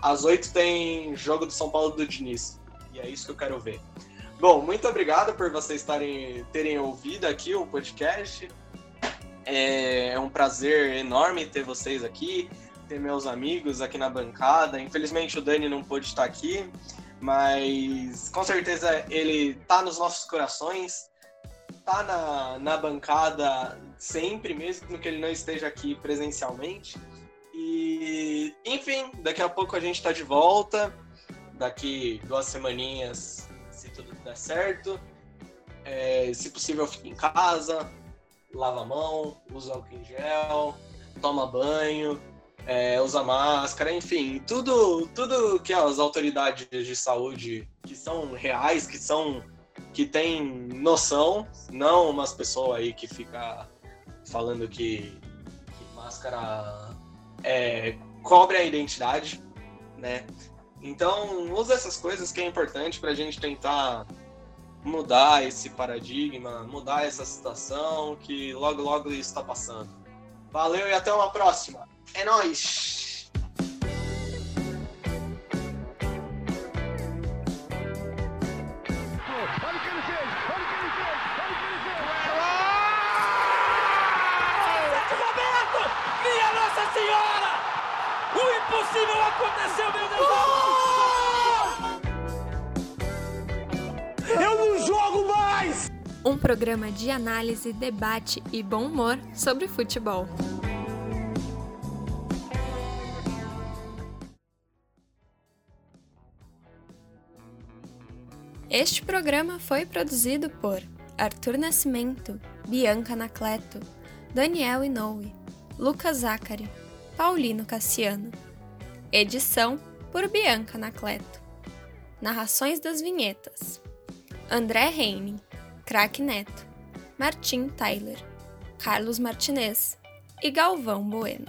às 8 tem jogo do São Paulo do Diniz. E é isso que eu quero ver. Bom, muito obrigado por vocês estarem, terem ouvido aqui o podcast. É, é um prazer enorme ter vocês aqui, ter meus amigos aqui na bancada. Infelizmente o Dani não pôde estar aqui, mas com certeza ele tá nos nossos corações, tá na, na bancada sempre, mesmo que ele não esteja aqui presencialmente. E, enfim, daqui a pouco a gente está de volta. Daqui duas semaninhas, se tudo der certo. É, se possível, fique em casa, lava a mão, usa álcool em gel, toma banho, é, usa máscara, enfim, tudo, tudo que as autoridades de saúde que são reais, que são que tem noção, não umas pessoas aí que fica falando que, que máscara é, cobre a identidade, né? Então, usa essas coisas que é importante para a gente tentar mudar esse paradigma, mudar essa situação que logo, logo está passando. Valeu e até uma próxima! É Nossa Senhora! O impossível aconteceu, meu programa de análise, debate e bom humor sobre futebol. Este programa foi produzido por Arthur Nascimento, Bianca Anacleto, Daniel Inoue, Lucas Zacari, Paulino Cassiano. Edição por Bianca Anacleto. Narrações das vinhetas: André Reine, Crack Neto, Martim Tyler, Carlos Martinez e Galvão Bueno.